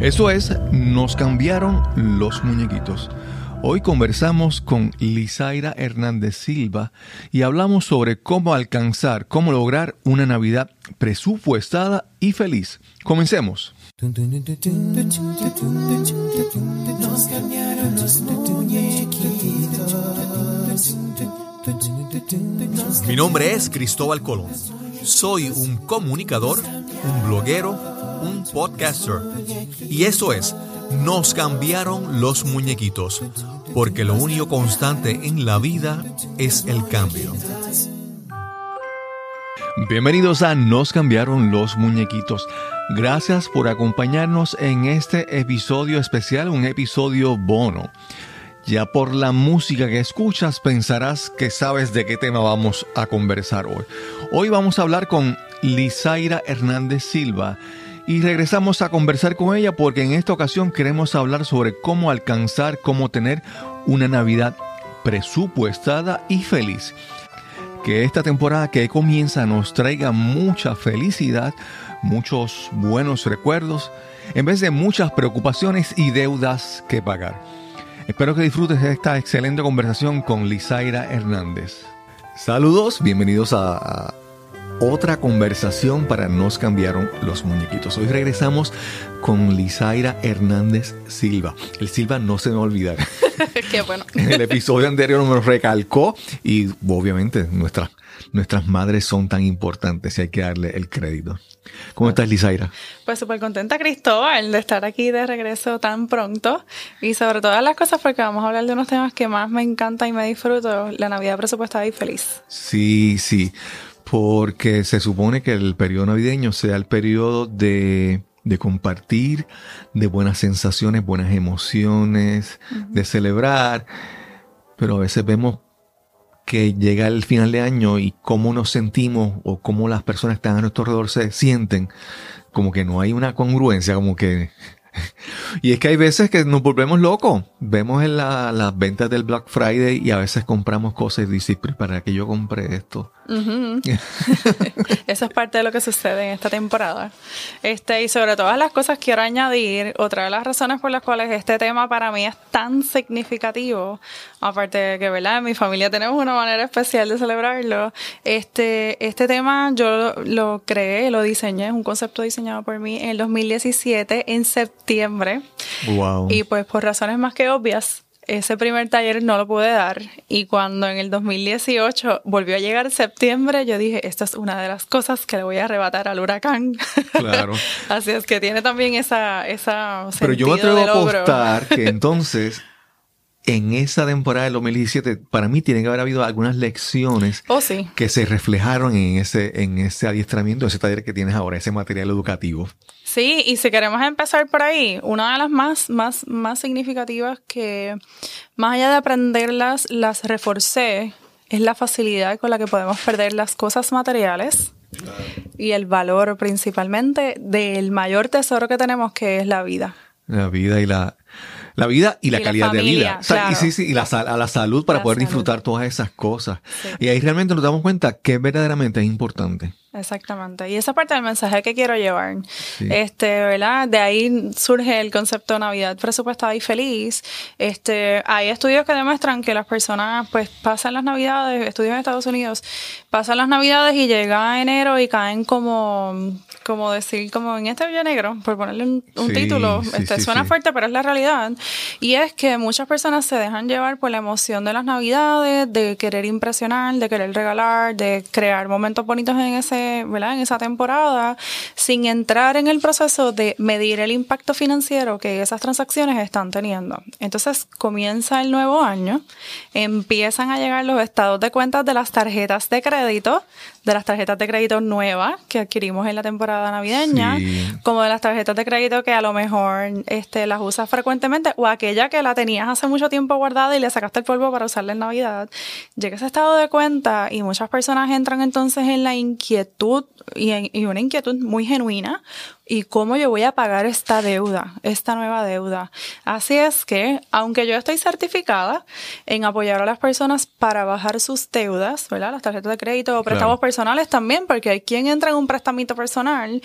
Eso es, nos cambiaron los muñequitos. Hoy conversamos con Lizaira Hernández Silva y hablamos sobre cómo alcanzar, cómo lograr una Navidad presupuestada y feliz. Comencemos. Mi nombre es Cristóbal Colón. Soy un comunicador, un bloguero, un podcaster. Y eso es, nos cambiaron los muñequitos, porque lo único constante en la vida es el cambio. Bienvenidos a Nos cambiaron los muñequitos. Gracias por acompañarnos en este episodio especial, un episodio bono. Ya por la música que escuchas pensarás que sabes de qué tema vamos a conversar hoy. Hoy vamos a hablar con Lizaira Hernández Silva y regresamos a conversar con ella porque en esta ocasión queremos hablar sobre cómo alcanzar, cómo tener una Navidad presupuestada y feliz. Que esta temporada que comienza nos traiga mucha felicidad, muchos buenos recuerdos, en vez de muchas preocupaciones y deudas que pagar. Espero que disfrutes esta excelente conversación con Lizaira Hernández. Saludos, bienvenidos a, otra conversación para Nos cambiaron los muñequitos. Hoy regresamos con Lizaira Hernández Silva. El Silva no se me va a olvidar. Qué bueno. En el episodio anterior nos recalcó y obviamente nuestras nuestras madres son tan importantes y hay que darle el crédito. ¿Cómo estás, Lizaira? Pues súper contenta, Cristóbal, de estar aquí de regreso tan pronto y sobre todas las cosas porque vamos a hablar de unos temas que más me encanta y me disfruto, la Navidad presupuestada y feliz. Sí, sí, porque se supone que el periodo navideño sea el periodo de de compartir, de buenas sensaciones, buenas emociones, de celebrar, pero a veces vemos que llega el final de año y cómo nos sentimos o cómo las personas que están a nuestro alrededor se sienten, como que no hay una congruencia, como que y es que hay veces que nos volvemos locos. Vemos en las ventas del Black Friday y a veces compramos cosas y dices, ¿para qué yo compré esto? Eso es parte de lo que sucede en esta temporada. Este, y sobre todas las cosas quiero añadir, otra de las razones por las cuales este tema para mí es tan significativo, aparte de que, ¿verdad? En mi familia tenemos una manera especial de celebrarlo. Este, este tema yo lo creé, lo diseñé, es un concepto diseñado por mí en el 2017, en septiembre. Wow. Y pues por razones más que obvias, ese primer taller no lo pude dar y cuando en el 2018 volvió a llegar septiembre, yo dije, esta es una de las cosas que le voy a arrebatar al huracán. Claro. Así es que tiene también esa... esa Pero yo me atrevo a apostar que entonces en esa temporada del 2017, para mí tiene que haber habido algunas lecciones oh, sí. que se reflejaron en ese, en ese adiestramiento, ese taller que tienes ahora, ese material educativo. Sí, y si queremos empezar por ahí, una de las más, más, más significativas que, más allá de aprenderlas, las reforcé, es la facilidad con la que podemos perder las cosas materiales y el valor principalmente del mayor tesoro que tenemos, que es la vida. La vida y la, la vida y la calidad de vida. y sí, sí, y la, a la salud para poder disfrutar todas esas cosas. Y ahí realmente nos damos cuenta que verdaderamente es importante. Exactamente. Y esa parte del mensaje que quiero llevar, este, ¿verdad? De ahí surge el concepto de Navidad presupuestada y feliz. Este, hay estudios que demuestran que las personas, pues, pasan las Navidades, estudios en Estados Unidos, pasan las Navidades y llega enero y caen como, como decir, como en este hoyo negro, por ponerle un, título. este, suena fuerte, pero es la realidad. Y es que muchas personas se dejan llevar por la emoción de las Navidades, de querer impresionar, de querer regalar, de crear momentos bonitos en ese ¿verdad? En esa temporada, sin entrar en el proceso de medir el impacto financiero que esas transacciones están teniendo. Entonces comienza el nuevo año, empiezan a llegar los estados de cuentas de las tarjetas de crédito, de las tarjetas de crédito nuevas que adquirimos en la temporada navideña, como de las tarjetas de crédito que a lo mejor este, las usas frecuentemente o aquella que la tenías hace mucho tiempo guardada y le sacaste el polvo para usarla en Navidad. Llega ese estado de cuenta y muchas personas entran entonces en la inquietud y, una inquietud muy genuina y cómo yo voy a pagar esta deuda, esta nueva deuda. Así es que, aunque yo estoy certificada en apoyar a las personas para bajar sus deudas, ¿verdad? Las tarjetas de crédito o préstamos personales también, porque hay quien entra en un prestamito personal,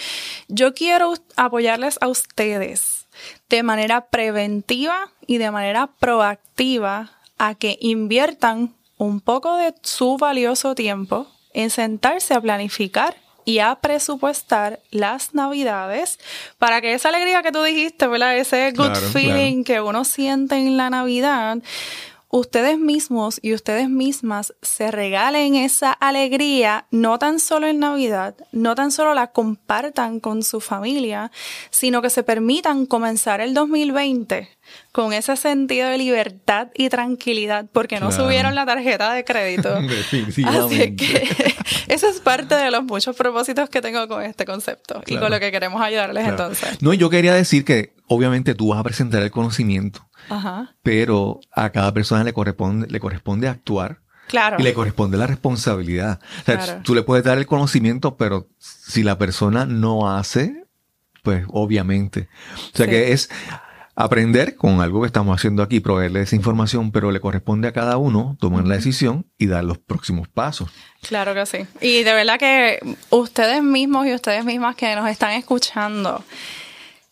yo quiero apoyarles a ustedes de manera preventiva y de manera proactiva a que inviertan un poco de su valioso tiempo en sentarse a planificar y a presupuestar las navidades para que esa alegría que tú dijiste, ¿verdad? Ese good feeling que uno siente en la Navidad, ustedes mismos y ustedes mismas se regalen esa alegría, no tan solo en Navidad, no tan solo la compartan con su familia, sino que se permitan comenzar el 2020 con ese sentido de libertad y tranquilidad, porque no subieron la tarjeta de crédito. Así que eso es parte de los muchos propósitos que tengo con este concepto y con lo que queremos ayudarles entonces. No, yo quería decir que obviamente tú vas a presentar el conocimiento pero a cada persona le corresponde, le corresponde actuar. Claro. Y le corresponde la responsabilidad. Tú le puedes dar el conocimiento, pero si la persona no hace, pues obviamente. O sea que es aprender con algo que estamos haciendo aquí, proveerle esa información, pero le corresponde a cada uno tomar la decisión y dar los próximos pasos. Claro que sí. Y de verdad que ustedes mismos y ustedes mismas que nos están escuchando,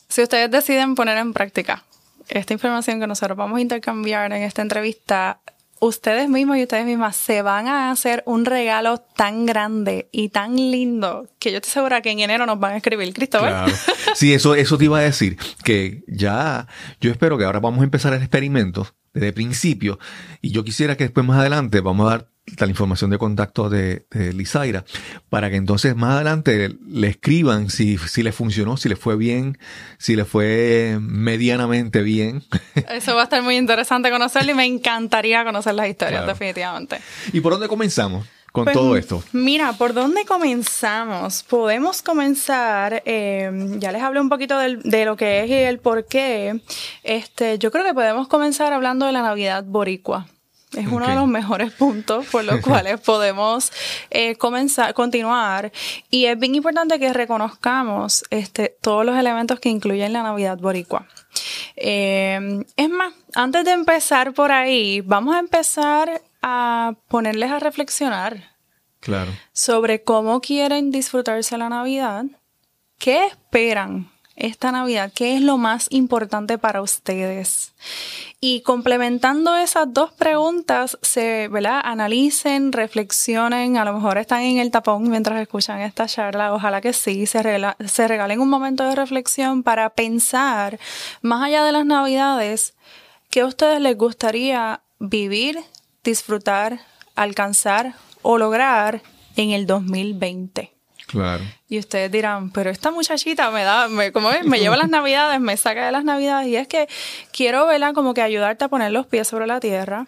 si ustedes deciden poner en práctica esta información que nosotros vamos a intercambiar en esta entrevista, ustedes mismos y ustedes mismas se van a hacer un regalo tan grande y tan lindo que yo estoy segura que en enero nos van a escribir, Cristóbal. Claro. Sí, eso, eso te iba a decir, que ya, yo espero que ahora vamos a empezar el experimento desde el principio y yo quisiera que después más adelante vamos a dar la información de contacto de, Lizaira, para que entonces más adelante le escriban si, si le funcionó, si le fue bien, si le fue medianamente bien. Eso va a estar muy interesante conocerlo y me encantaría conocer las historias, definitivamente. ¿Y por dónde comenzamos? Con pues, todo esto. Mira, ¿por dónde comenzamos? Podemos comenzar, eh, ya les hablé un poquito de lo que es y el por qué. Este, yo creo que podemos comenzar hablando de la Navidad boricua. Es uno de los mejores puntos por los cuales podemos eh, comenzar, continuar. Y es bien importante que reconozcamos este, todos los elementos que incluyen la Navidad Boricua. Eh, es más, antes de empezar por ahí, vamos a empezar a ponerles a reflexionar claro. sobre cómo quieren disfrutarse la Navidad, qué esperan esta Navidad? ¿Qué es lo más importante para ustedes? Y complementando esas dos preguntas, se, ¿verdad? Analicen, reflexionen, a lo mejor están en el tapón mientras escuchan esta charla, ojalá que sí, se, se regalen un momento de reflexión para pensar, más allá de las Navidades, ¿qué a ustedes les gustaría vivir, disfrutar, alcanzar o lograr en el 2020? Claro. Y ustedes dirán, pero esta muchachita me da, me, como me lleva las navidades, me saca de las navidades. Y es que quiero, verla como que ayudarte a poner los pies sobre la tierra,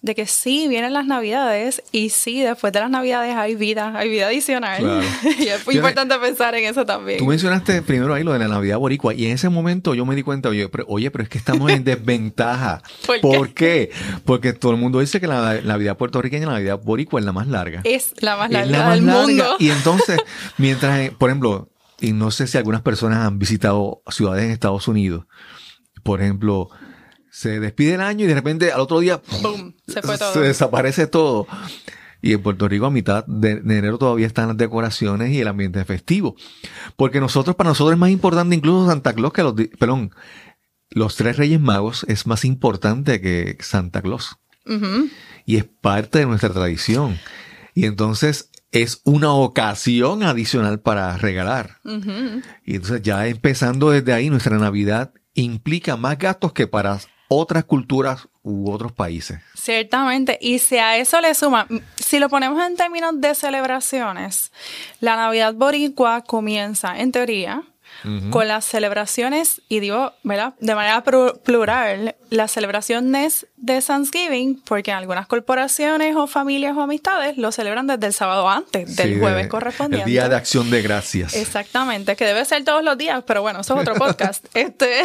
de que sí, vienen las navidades y sí, después de las navidades hay vida, hay vida adicional. y es muy importante pensar en eso también. Tú mencionaste primero ahí lo de la Navidad boricua y en ese momento yo me di cuenta, oye, pero, oye, pero es que estamos en desventaja. ¿Por, qué? Porque todo el mundo dice que la Navidad puertorriqueña, la Navidad boricua es la más larga. Es la más larga del mundo. Y entonces, mientras por ejemplo, y no sé si algunas personas han visitado ciudades en Estados Unidos, por ejemplo, se despide el año y de repente al otro día se, desaparece todo. Y en Puerto Rico a mitad de, enero todavía están las decoraciones y el ambiente festivo. Porque nosotros, para nosotros es más importante incluso Santa Claus que los, perdón, los tres Reyes Magos es más importante que Santa Claus. Y es parte de nuestra tradición. Y entonces es una ocasión adicional para regalar. Y entonces ya empezando desde ahí, nuestra Navidad implica más gastos que para otras culturas u otros países. Ciertamente, y si a eso le suma, si lo ponemos en términos de celebraciones, la Navidad boricua comienza, en teoría, con las celebraciones, y digo, ¿verdad? De manera plural, las celebraciones de Thanksgiving, porque algunas corporaciones o familias o amistades lo celebran desde el sábado antes, del jueves correspondiente. El Día de Acción de Gracias. Exactamente, que debe ser todos los días, pero bueno, eso es otro podcast. este,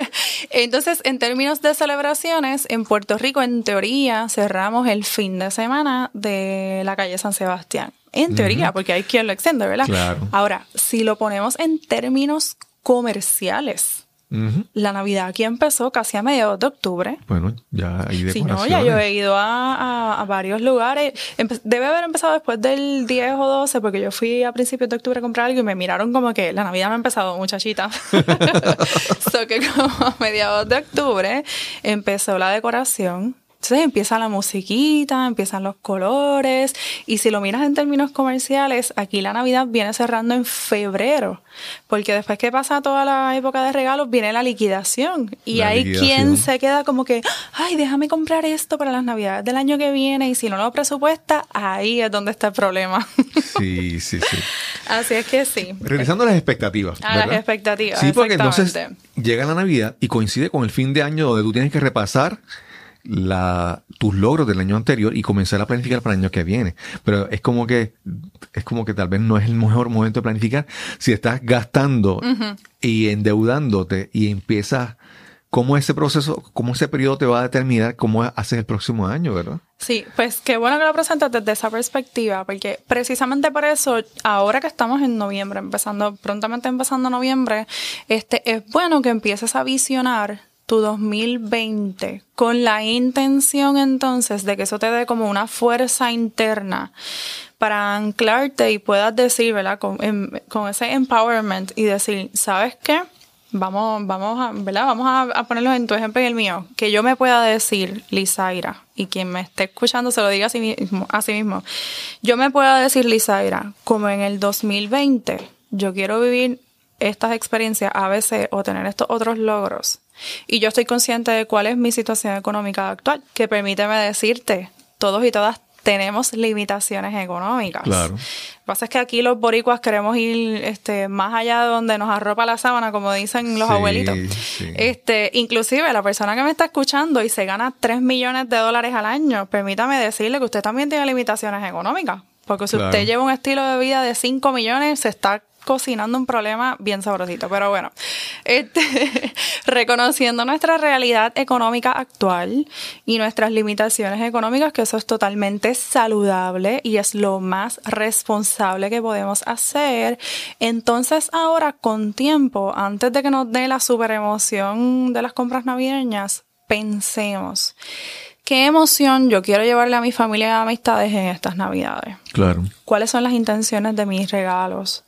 entonces, en términos de celebraciones, en Puerto Rico, en teoría, cerramos el fin de semana de la calle San Sebastián. En teoría, porque hay quien lo extiende, ¿verdad? Ahora, si lo ponemos en términos comerciales, La Navidad aquí empezó casi a mediados de octubre. Bueno, ya hay decoraciones. Sí, no, ya yo he ido a, varios lugares. debe haber empezado después del 10 o 12, porque yo fui a principios de octubre a comprar algo y me miraron como que la Navidad no ha empezado, muchachita. so que como a mediados de octubre empezó la decoración entonces empieza la musiquita, empiezan los colores y si lo miras en términos comerciales, aquí la Navidad viene cerrando en febrero, porque después que pasa toda la época de regalos viene la liquidación y hay quien se queda como que, ay, déjame comprar esto para las Navidades del año que viene y si no lo presupuesta, ahí es donde está el problema. Sí, sí, sí. Así es que sí. Regresando a las expectativas. A las expectativas. Sí, porque entonces llega la Navidad y coincide con el fin de año donde tú tienes que repasar la, tus logros del año anterior y comenzar a planificar para el año que viene. Pero es como que, es como que tal vez no es el mejor momento de planificar si estás gastando y endeudándote y empiezas, cómo ese proceso, cómo ese periodo te va a determinar cómo haces el próximo año, ¿verdad? Sí, pues qué bueno que lo presentas desde esa perspectiva, porque precisamente por eso, ahora que estamos en noviembre, empezando, prontamente empezando noviembre, este, es bueno que empieces a visionar tu 2020 con la intención entonces de que eso te dé como una fuerza interna para anclarte y puedas decir, ¿verdad? Con, ese empowerment y decir, ¿sabes qué? Vamos, vamos a, ¿verdad? Vamos a, ponerlo en tu ejemplo y el mío. Que yo me pueda decir, Lizaira, y quien me esté escuchando se lo diga a sí, mismo, a sí mismo. Yo me pueda decir, Lizaira, como en el 2020, yo quiero vivir estas experiencias a veces o tener estos otros logros y yo estoy consciente de cuál es mi situación económica actual, que permíteme decirte, todos y todas tenemos limitaciones económicas. Claro. Lo que pasa es que aquí los boricuas queremos ir este, más allá de donde nos arropa la sábana, como dicen los abuelitos. Este, inclusive la persona que me está escuchando y se gana 3 millones de dólares al año, permítame decirle que usted también tiene limitaciones económicas. Porque si usted lleva un estilo de vida de 5 millones, se está cocinando un problema bien sabrosito. Pero bueno, este, reconociendo nuestra realidad económica actual y nuestras limitaciones económicas, que eso es totalmente saludable y es lo más responsable que podemos hacer. Entonces ahora con tiempo, antes de que nos dé la super emoción de las compras navideñas, pensemos. ¿Qué emoción yo quiero llevarle a mi familia y amistades en estas navidades? Claro. ¿Cuáles son las intenciones de mis regalos?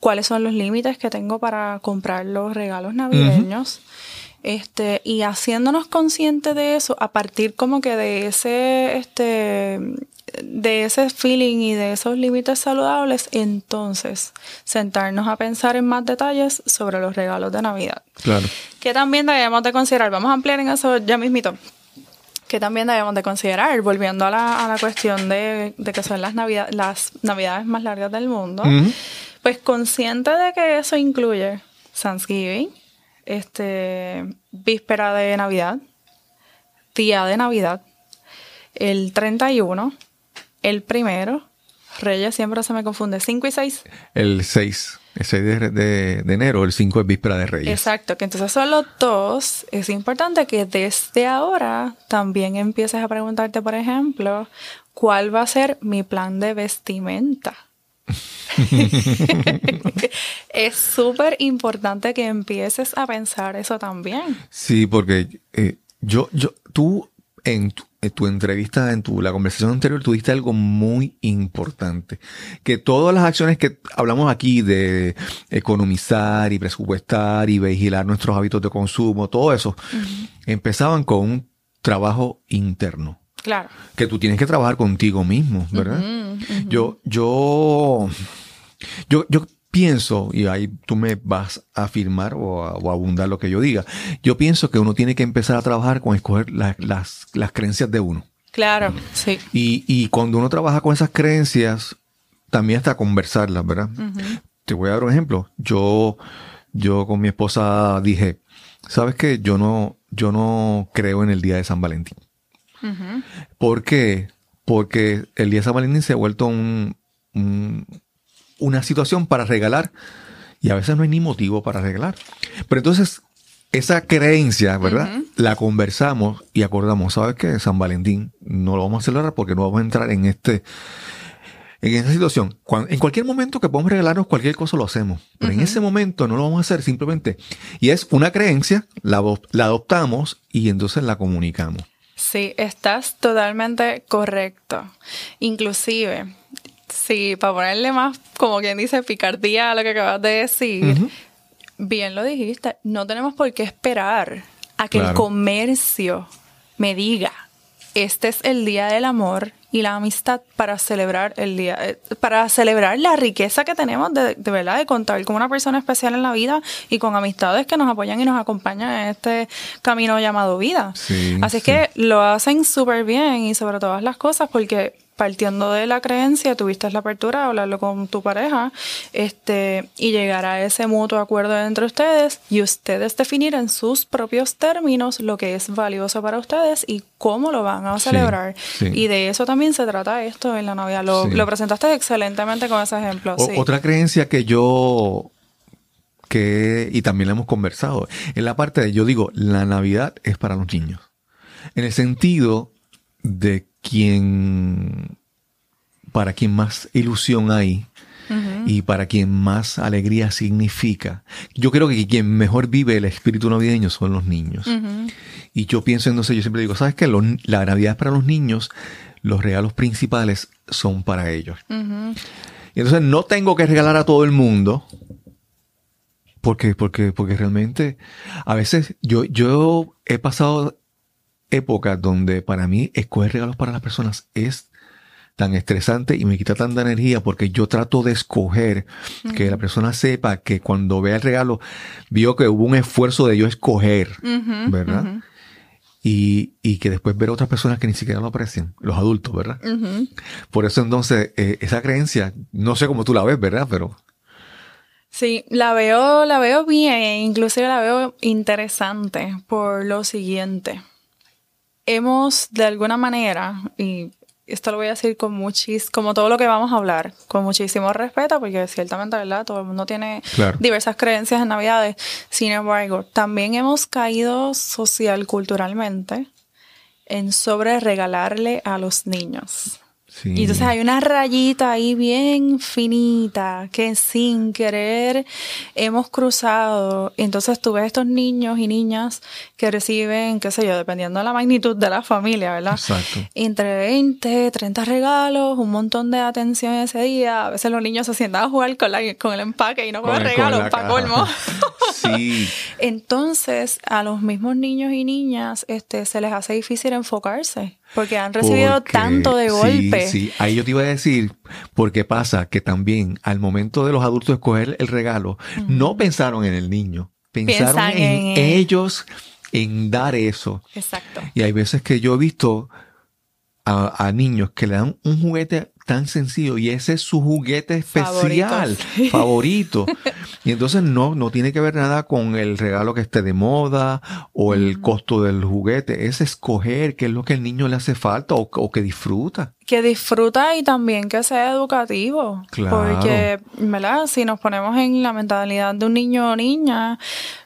Cuáles son los límites que tengo para comprar los regalos navideños. Este, y haciéndonos conscientes de eso, a partir como que de ese, este, de ese feeling y de esos límites saludables, entonces sentarnos a pensar en más detalles sobre los regalos de Navidad. Claro. Que también debemos de considerar, vamos a ampliar en eso ya mismito, que también debemos de considerar, volviendo a la, a la cuestión de, de, que son las, navidad, las navidades más largas del mundo. Pues consciente de que eso incluye Thanksgiving, este, víspera de Navidad, día de Navidad, el 31, el primero, Reyes siempre se me confunde, 5 y 6. El 6, el 6 de, de, enero, el 5 es víspera de Reyes. Exacto, que entonces son los dos. Es importante que desde ahora también empieces a preguntarte, por ejemplo, cuál va a ser mi plan de vestimenta es súper importante que empieces a pensar eso también. Sí, porque eh, yo, yo, tú en tu, entrevista, en tu, la conversación anterior, tuviste algo muy importante. Que todas las acciones que hablamos aquí de economizar y presupuestar y vigilar nuestros hábitos de consumo, todo eso, empezaban con un trabajo interno. Claro. Que tú tienes que trabajar contigo mismo, ¿verdad? Yo, yo, yo, yo pienso, y ahí tú me vas a afirmar o a, abundar lo que yo diga, yo pienso que uno tiene que empezar a trabajar con escoger las, las, creencias de uno. Claro, sí. Y, y, cuando uno trabaja con esas creencias, también hasta conversarlas, ¿verdad? Te voy a dar un ejemplo. Yo, yo con mi esposa dije, ¿sabes qué? Yo no, yo no creo en el día de San Valentín. ¿Por qué? Porque el día de San Valentín se ha vuelto un, una situación para regalar y a veces no hay ni motivo para regalar. Pero entonces, esa creencia, ¿verdad? La conversamos y acordamos, ¿sabes qué? San Valentín no lo vamos a celebrar porque no vamos a entrar en este en esa situación, en cualquier momento que podemos regalarnos cualquier cosa lo hacemos, pero en ese momento no lo vamos a hacer simplemente. Y es una creencia, la, la adoptamos y entonces la comunicamos. Sí, estás totalmente correcto. Inclusive, sí, para ponerle más, como quien dice, picardía a lo que acabas de decir, bien lo dijiste, no tenemos por qué esperar a que el comercio me diga, este es el día del amor y la amistad para celebrar el día, eh, para celebrar la riqueza que tenemos de, de, verdad de contar con una persona especial en la vida y con amistades que nos apoyan y nos acompañan en este camino llamado vida. Así que lo hacen súper bien y sobre todas las cosas porque partiendo de la creencia, tuviste la apertura de hablarlo con tu pareja este, y llegar a ese mutuo acuerdo entre ustedes y ustedes definir en sus propios términos lo que es valioso para ustedes y cómo lo van a celebrar. Y de eso también se trata esto en la Navidad. Lo, lo presentaste excelentemente con ese ejemplo. otra creencia que yo que, y también la hemos conversado, en la parte de, yo digo, la Navidad es para los niños. En el sentido de quien, para quien más ilusión hay y para quien más alegría significa. Yo creo que quien mejor vive el espíritu navideño son los niños. Y yo pienso entonces, yo siempre digo, ¿sabes qué? la Navidad es para los niños, los regalos principales son para ellos. Y entonces no tengo que regalar a todo el mundo. Porque, porque, porque realmente a veces yo, yo he pasado época donde para mí escoger regalos para las personas es tan estresante y me quita tanta energía porque yo trato de escoger que la persona sepa que cuando vea el regalo vio que hubo un esfuerzo de yo escoger, ¿verdad? Y, y, que después ver a otras personas que ni siquiera lo aprecian, los adultos, ¿verdad? Por eso entonces eh, esa creencia, no sé cómo tú la ves, ¿verdad? Pero... Sí, la veo, la veo bien, inclusive la veo interesante por lo siguiente hemos de alguna manera, y esto lo voy a decir con muchísimo, como todo lo que vamos a hablar, con muchísimo respeto, porque ciertamente, ¿verdad? Todo el mundo tiene diversas creencias en Navidades. Sin embargo, también hemos caído social, culturalmente, en sobre regalarle a los niños. Y entonces hay una rayita ahí bien finita que sin querer hemos cruzado. Entonces tú ves estos niños y niñas que reciben, qué sé yo, dependiendo de la magnitud de la familia, ¿verdad? Exacto. Entre 20, 30 regalos, un montón de atención ese día. A veces los niños se sientan a jugar con, con el empaque y no con, el regalo, para colmo. sí. Entonces, a los mismos niños y niñas este, se les hace difícil enfocarse porque han recibido tanto de golpe. Sí, sí, ahí yo te iba a decir, porque pasa que también al momento de los adultos escoger el regalo, no pensaron en el niño, pensaron en, ellos, en dar eso. Exacto. Y hay veces que yo he visto a, niños que le dan un juguete tan sencillo y ese es su juguete especial, favorito. Y entonces no, no tiene que ver nada con el regalo que esté de moda o el costo del juguete, es escoger qué es lo que el niño le hace falta o, que disfruta. Que disfruta y también que sea educativo. Claro. Porque, ¿verdad? Si nos ponemos en la mentalidad de un niño o niña,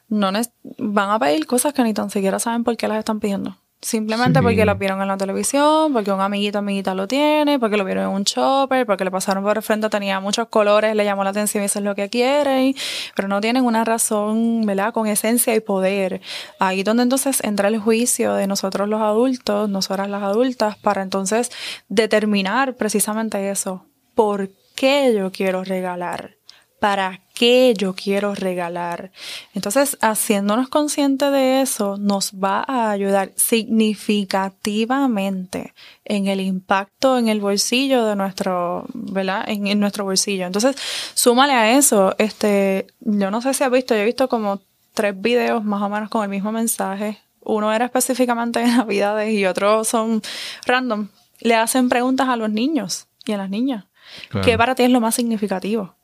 no van a pedir cosas que ni tan siquiera saben por qué las están pidiendo. Simplemente porque lo vieron en la televisión, porque un amiguito amiguita lo tiene, porque lo vieron en un chopper, porque le pasaron por el frente, tenía muchos colores, le llamó la atención y eso es lo que quieren, pero no tienen una razón, ¿verdad? Con esencia y poder. Ahí donde entonces entra el juicio de nosotros los adultos, nosotras las adultas, para entonces determinar precisamente eso. ¿Por qué yo quiero regalar? ¿Para qué yo quiero regalar. Entonces, haciéndonos conscientes de eso, nos va a ayudar significativamente en el impacto en el bolsillo de nuestro, ¿verdad? En, nuestro bolsillo. Entonces, súmale a eso, este, yo no sé si has visto, yo he visto como tres videos más o menos con el mismo mensaje. Uno era específicamente de Navidades y otro son random. Le hacen preguntas a los niños y a las niñas. ¿Qué para ti es lo más significativo?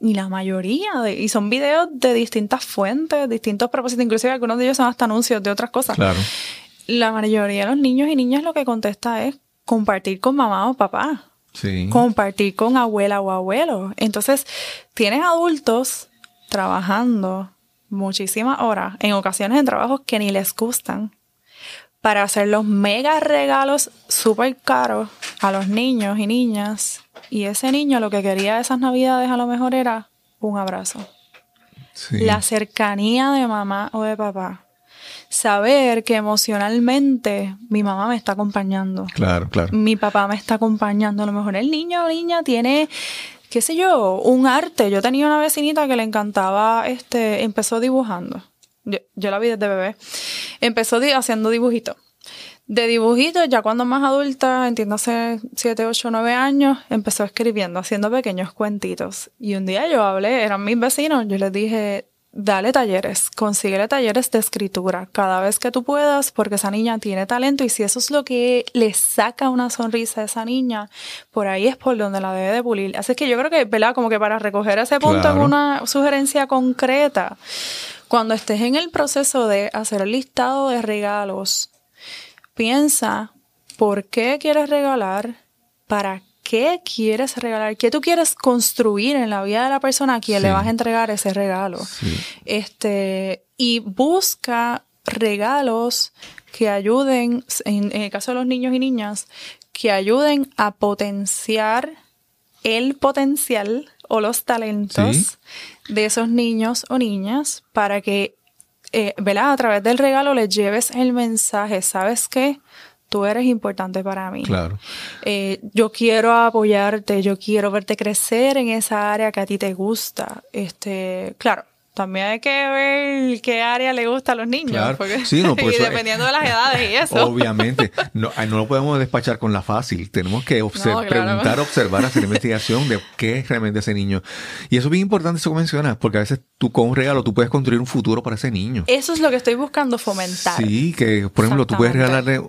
Y la mayoría, de, y son videos de distintas fuentes, distintos propósitos, inclusive algunos de ellos son hasta anuncios de otras cosas. Claro. La mayoría de los niños y niñas lo que contesta es compartir con mamá o papá. Sí. Compartir con abuela o abuelo. Entonces, tienes adultos trabajando muchísimas horas, en ocasiones en trabajos que ni les gustan, para hacer los mega regalos súper caros a los niños y niñas. Y ese niño lo que quería esas navidades a lo mejor era un abrazo. La cercanía de mamá o de papá. Saber que emocionalmente mi mamá me está acompañando. Claro, claro. Mi papá me está acompañando. A lo mejor el niño o niña tiene qué sé yo, un arte. Yo tenía una vecinita que le encantaba, este, empezó dibujando. Yo, la vi desde bebé. Empezó haciendo dibujitos. De dibujitos, ya cuando más adulta, entiéndase 7, 8, 9 años, empezó escribiendo, haciendo pequeños cuentitos. Y un día yo hablé, eran mis vecinos, yo les dije, dale talleres, consíguele talleres de escritura cada vez que tú puedas, porque esa niña tiene talento y si eso es lo que le saca una sonrisa a esa niña, por ahí es por donde la debe de pulir. Así que yo creo que, ¿verdad? Como que para recoger ese punto en una sugerencia concreta, cuando estés en el proceso de hacer el listado de regalos, piensa por qué quieres regalar, para qué quieres regalar, qué tú quieres construir en la vida de la persona a quien le vas a entregar ese regalo. Este, y busca regalos que ayuden, en, el caso de los niños y niñas, que ayuden a potenciar el potencial o los talentos de esos niños o niñas para que, eh, A través del regalo les lleves el mensaje, ¿sabes qué? Tú eres importante para mí. Claro. Eh, yo quiero apoyarte, yo quiero verte crecer en esa área que a ti te gusta. Este, claro, también hay que ver qué área le gusta a los niños. Claro. sí, no, y dependiendo de las edades y eso. Obviamente. No, no lo podemos despachar con la fácil. Tenemos que preguntar, observar, hacer investigación de qué es realmente ese niño. Y eso es bien importante, eso que mencionas, porque a veces tú con un regalo tú puedes construir un futuro para ese niño. Eso es lo que estoy buscando fomentar. Sí, que por ejemplo tú puedes regalarle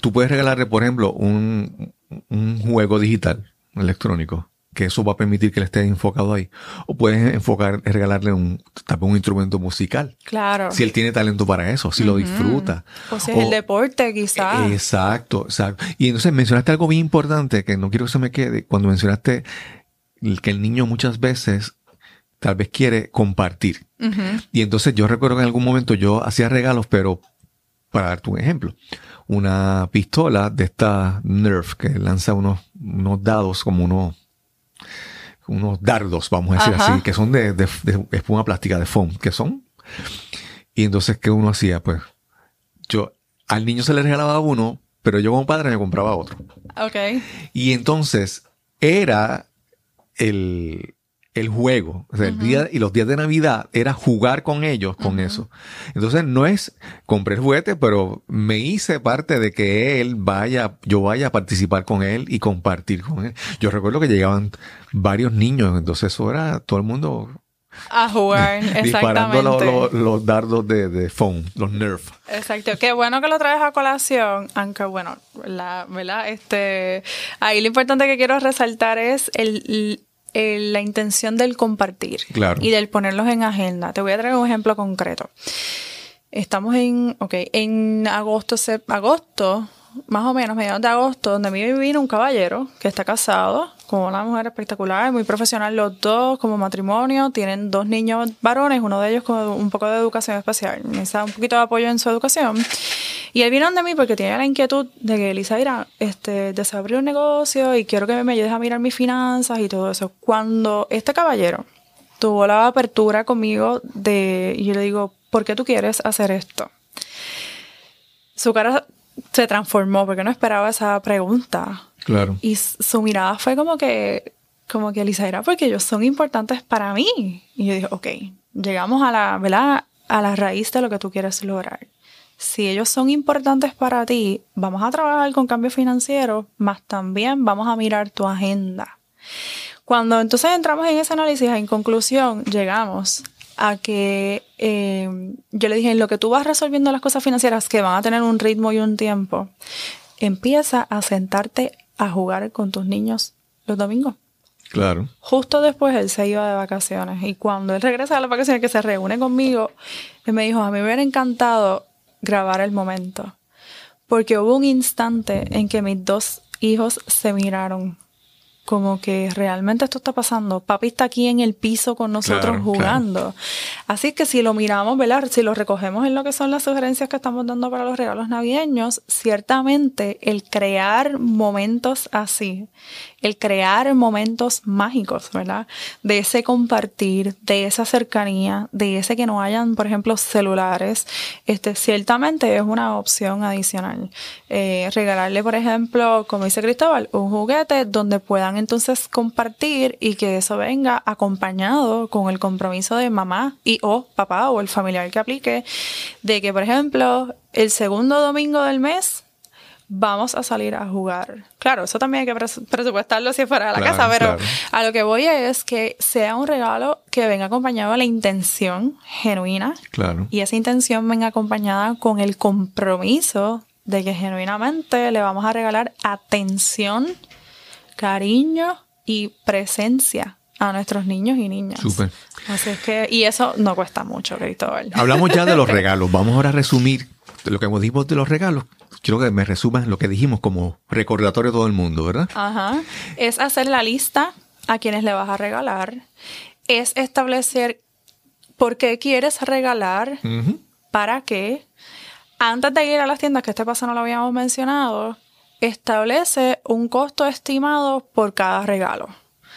Tú puedes regalarle, por ejemplo, un, juego digital, electrónico, que eso va a permitir que le esté enfocado ahí. O puedes enfocar, regalarle un, un instrumento musical. Claro. Si él tiene talento para eso, si lo disfruta. O si es el deporte, quizás. Exacto, exacto. Y entonces mencionaste algo bien importante que no quiero que se me quede. Cuando mencionaste que el niño muchas veces tal vez quiere compartir. Y entonces yo recuerdo que en algún momento yo hacía regalos, pero para darte un ejemplo una pistola de esta Nerf que lanza unos, unos dados como unos, unos dardos, vamos a decir así, que son de, espuma plástica, de foam, que son. Y entonces, ¿qué uno hacía? Pues yo, al niño se le regalaba uno, pero yo como padre me compraba otro. Ok. Y entonces era el, el juego, o sea, el día y los días de Navidad era jugar con ellos con eso. Entonces no es compré el juguete, pero me hice parte de que él vaya, yo vaya a participar con él y compartir con él. Yo recuerdo que llegaban varios niños, entonces eso era todo el mundo a jugar, disparando los, dardos de, de foam, los Nerf. Exacto, qué bueno que lo traes a colación, aunque bueno, la, ¿verdad? Este, ahí lo importante que quiero resaltar es el la intención del compartir y del ponerlos en agenda. Te voy a traer un ejemplo concreto. Estamos en, ok, en agosto, agosto, más o menos, mediados de agosto, donde a mí vino un caballero que está casado con una mujer espectacular, muy profesional los dos como matrimonio, tienen dos niños varones, uno de ellos con un poco de educación especial, necesita un poquito de apoyo en su educación. Y él vino de mí porque tiene la inquietud de que Elisa irá, este, abrir un negocio y quiero que me ayudes a mirar mis finanzas y todo eso. Cuando este caballero tuvo la apertura conmigo de, y yo le digo, ¿por qué tú quieres hacer esto? Su cara se transformó porque no esperaba esa pregunta. Claro. Y su mirada fue como que, como que Elisa era porque ellos son importantes para mí. Y yo dije, ok, llegamos a la, ¿verdad? A la raíz de lo que tú quieres lograr si ellos son importantes para ti, vamos a trabajar con cambio financiero, más también vamos a mirar tu agenda. Cuando entonces entramos en ese análisis, en conclusión, llegamos a que eh, yo le dije, en lo que tú vas resolviendo las cosas financieras que van a tener un ritmo y un tiempo, empieza a sentarte a jugar con tus niños los domingos. Claro. Justo después él se iba de vacaciones y cuando él regresa a las vacaciones que se reúne conmigo, él me dijo, a mí me hubiera encantado grabar el momento. Porque hubo un instante en que mis dos hijos se miraron como que realmente esto está pasando. Papi está aquí en el piso con nosotros jugando. Así que si lo miramos, ¿verdad? Si lo recogemos en lo que son las sugerencias que estamos dando para los regalos navideños, ciertamente el crear momentos así, el crear momentos mágicos, ¿verdad? De ese compartir, de esa cercanía, de ese que no hayan, por ejemplo, celulares, este, ciertamente es una opción adicional. Eh, regalarle, por ejemplo, como dice Cristóbal, un juguete donde puedan entonces compartir y que eso venga acompañado con el compromiso de mamá y o papá o el familiar que aplique, de que, por ejemplo, el segundo domingo del mes vamos a salir a jugar. Claro, eso también hay que presupuestarlo si fuera de la casa, pero a lo que voy es que sea un regalo que venga acompañado de la intención genuina. Claro. Y esa intención venga acompañada con el compromiso de que genuinamente le vamos a regalar atención, cariño y presencia a nuestros niños y niñas. Súper. Así es que, y eso no cuesta mucho, Cristóbal. Hablamos ya de los regalos. Vamos ahora a resumir lo que dijimos de los regalos. Quiero que me resumas lo que dijimos como recordatorio a todo el mundo, ¿verdad? Ajá. Es hacer la lista a quienes le vas a regalar. Es establecer por qué quieres regalar, para qué. Antes de ir a las tiendas, que este paso no lo habíamos mencionado, establece un costo estimado por cada regalo.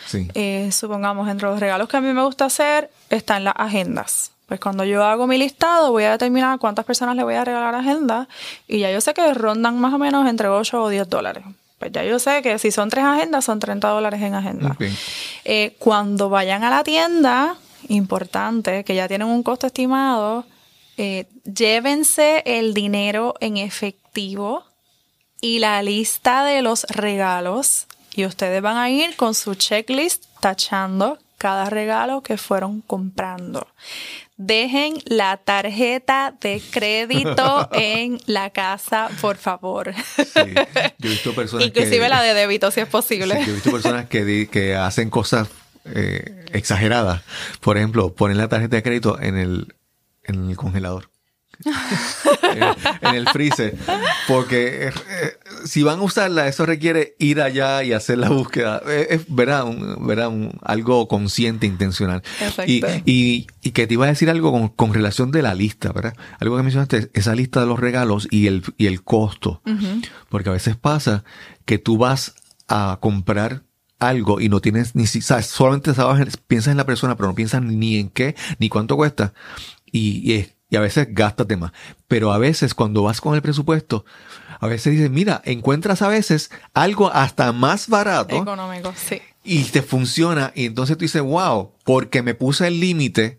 Sí. Eh, supongamos, entre los regalos que a mí me gusta hacer, están las agendas. Pues cuando yo hago mi listado, voy a determinar cuántas personas le voy a regalar agenda y ya yo sé que rondan más o menos entre 8 o 10 dólares. Pues ya yo sé que si son tres agendas, son 30 dólares en agenda. Eh, cuando vayan a la tienda, importante, que ya tienen un costo estimado, eh, llévense el dinero en efectivo y la lista de los regalos y ustedes van a ir con su checklist tachando cada regalo que fueron comprando. Dejen la tarjeta de crédito en la casa, por favor. yo he visto personas Inclusive la de débito, si es posible. yo he visto personas que, que hacen cosas eh, exageradas. Por ejemplo, ponen la tarjeta de crédito en el, en el congelador. en, el freezer. Porque eh, si van a usarla, eso requiere ir allá y hacer la búsqueda. Eh, es, verá, un, algo consciente, intencional. Y, y, y, que te iba a decir algo con, relación de la lista, ¿verdad? Algo que mencionaste, esa lista de los regalos y el, y el costo. Porque a veces pasa que tú vas a comprar algo y no tienes ni si sabes, solamente sabes, piensas en la persona, pero no piensas ni en qué, ni cuánto cuesta. Y, y es y a veces gástate más. Pero a veces cuando vas con el presupuesto, a veces dices, mira, encuentras a veces algo hasta más barato. Económico, sí y te funciona y entonces tú dices, wow, porque me puse el límite,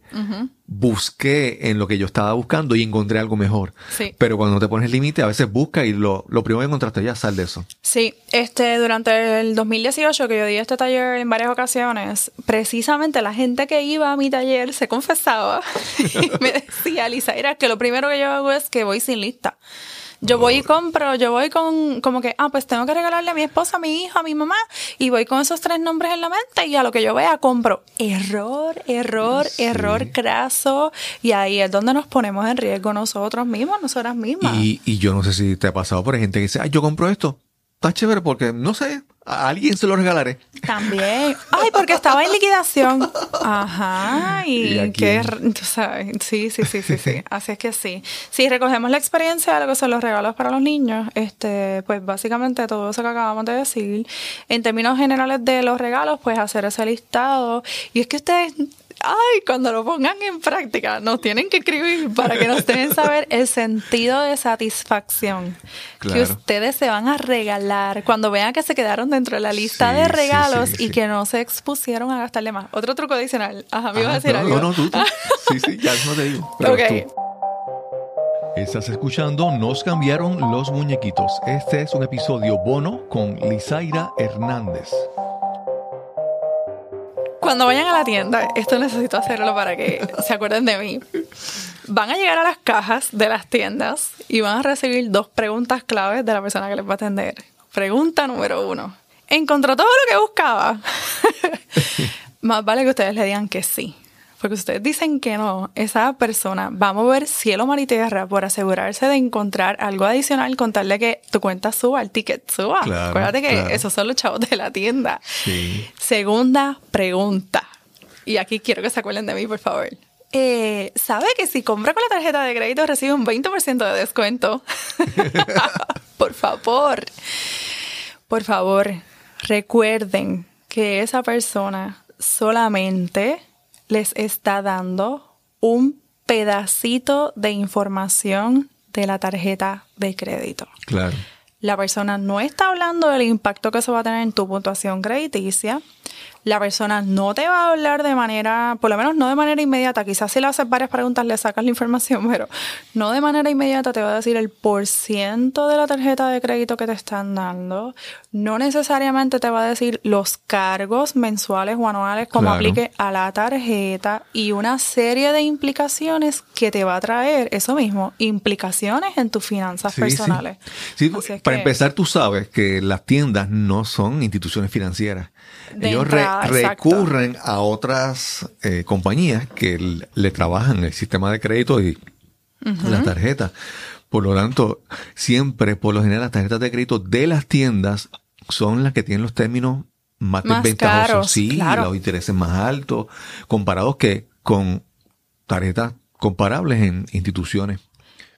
busqué en lo que yo estaba buscando y encontré algo mejor. Sí. Pero cuando te pones el límite, a veces busca y lo, lo primero que encontraste ya sal de eso. Sí, este, durante el 2018 que yo di este taller en varias ocasiones, precisamente la gente que iba a mi taller se confesaba y me decía, Lisa, era que lo primero que yo hago es que voy sin lista. Yo voy y compro, yo voy con como que, ah, pues tengo que regalarle a mi esposa, a mi hijo, a mi mamá, y voy con esos tres nombres en la mente y a lo que yo vea compro. Error, error, error craso. Y ahí es donde nos ponemos en riesgo nosotros mismos, nosotras mismas. Y, y yo no sé si te ha pasado por gente que dice, ay, yo compro esto. Está chévere porque, no sé, a alguien se lo regalaré. También. Ay, porque estaba en liquidación. Ajá. Y, qué, tú sabes. Sí, sí, sí, sí, sí. Así es que sí. Si recogemos la experiencia de lo que son los regalos para los niños, este, pues básicamente todo eso que acabamos de decir. En términos generales de los regalos, pues hacer ese listado. Y es que ustedes ay, cuando lo pongan en práctica, nos tienen que escribir para que nos dejen saber el sentido de satisfacción que ustedes se van a regalar cuando vean que se quedaron dentro de la lista de regalos y que no se expusieron a gastarle más. Otro truco adicional. Ajá, me ibas a ah, decir algo. No, no, tú, Sí, sí, ya no te digo. ok. Estás escuchando Nos cambiaron los muñequitos. Este es un episodio bono con Lizaira Hernández. Cuando vayan a la tienda, esto necesito hacerlo para que se acuerden de mí. Van a llegar a las cajas de las tiendas y van a recibir dos preguntas claves de la persona que les va a atender. Pregunta número uno. ¿Encontró todo lo que buscaba? Más vale que ustedes le digan que sí. Porque ustedes dicen que no, esa persona va a mover cielo, mar y tierra por asegurarse de encontrar algo adicional, contarle que tu cuenta suba, el ticket suba. Acuérdate que esos son los chavos de la tienda. Segunda pregunta. Y aquí quiero que se acuerden de mí, por favor. Eh, ¿Sabe que si compra con la tarjeta de crédito recibe un 20% de descuento? por favor. Por favor, recuerden que esa persona solamente les está dando un pedacito de información de la tarjeta de crédito. Claro. La persona no está hablando del impacto que eso va a tener en tu puntuación crediticia la persona no te va a hablar de manera, por lo menos no de manera inmediata, quizás si le haces varias preguntas le sacas la información, pero no de manera inmediata te va a decir el por ciento de la tarjeta de crédito que te están dando, no necesariamente te va a decir los cargos mensuales o anuales como aplique a la tarjeta y una serie de implicaciones que te va a traer eso mismo, implicaciones en tus finanzas personales. Sí, para empezar tú sabes que las tiendas no son instituciones financieras. Ellos recurren a otras eh, compañías que le trabajan el sistema de crédito y la tarjeta. Por lo tanto, siempre, por lo general, las tarjetas de crédito de las tiendas son las que tienen los términos más, desventajosos, sí, los intereses más altos, comparados que con tarjetas comparables en instituciones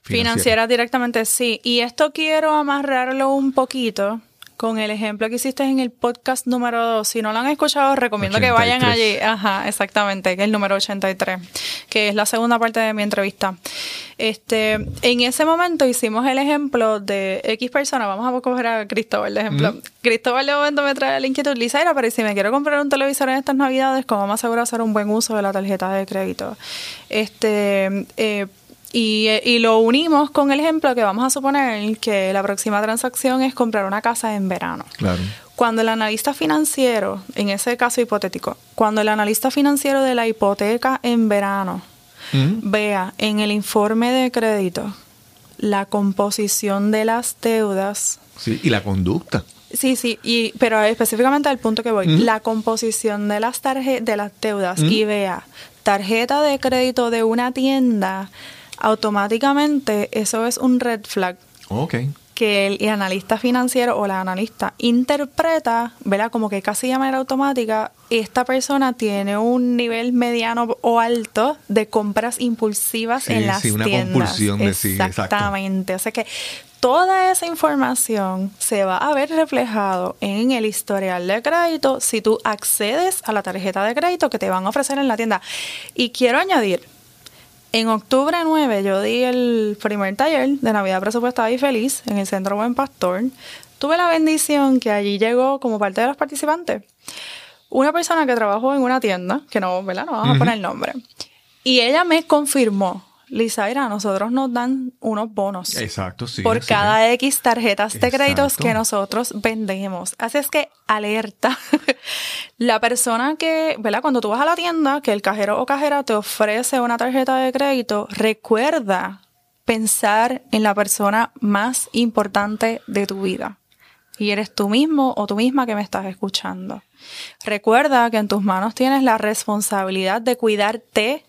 financieras. Financieras directamente, sí. Y esto quiero amarrarlo un poquito con el ejemplo que hiciste en el podcast número 2. Si no lo han escuchado, recomiendo que vayan allí. Ajá, exactamente, que es el número 83, que es la segunda parte de mi entrevista. Este, en ese momento hicimos el ejemplo de X persona, vamos a coger a Cristóbal de ejemplo. Cristóbal de momento me trae la inquietud, Lisa, era, pero si me quiero comprar un televisor en estas navidades, ¿cómo me aseguro hacer un buen uso de la tarjeta de crédito? Este, eh, y, lo unimos con el ejemplo que vamos a suponer que la próxima transacción es comprar una casa en verano. Claro. Cuando el analista financiero, en ese caso hipotético, cuando el analista financiero de la hipoteca en verano vea en el informe de crédito la composición de las deudas. Sí, y la conducta. Sí, sí, y, pero específicamente al punto que voy, la composición de las, de las deudas y vea tarjeta de crédito de una tienda automáticamente eso es un red flag. Que el, analista financiero o la analista interpreta, ¿verdad? Como que casi de manera automática, esta persona tiene un nivel mediano o alto de compras impulsivas en las sí, una Compulsión de sí, Exactamente. O sea que toda esa información se va a ver reflejado en el historial de crédito si tú accedes a la tarjeta de crédito que te van a ofrecer en la tienda. Y quiero añadir, en octubre 9 yo di el primer taller de Navidad Presupuestada y Feliz en el Centro Buen Pastor. Tuve la bendición que allí llegó como parte de los participantes una persona que trabajó en una tienda, que no, ¿verdad? No vamos a poner el nombre. Y ella me confirmó Lizaira, nosotros nos dan unos bonos. Exacto, sí. Por cada X tarjetas de créditos que nosotros vendemos. Así es que alerta. la persona que, ¿verdad? Cuando tú vas a la tienda, que el cajero o cajera te ofrece una tarjeta de crédito, recuerda pensar en la persona más importante de tu vida. Y eres tú mismo o tú misma que me estás escuchando. Recuerda que en tus manos tienes la responsabilidad de cuidarte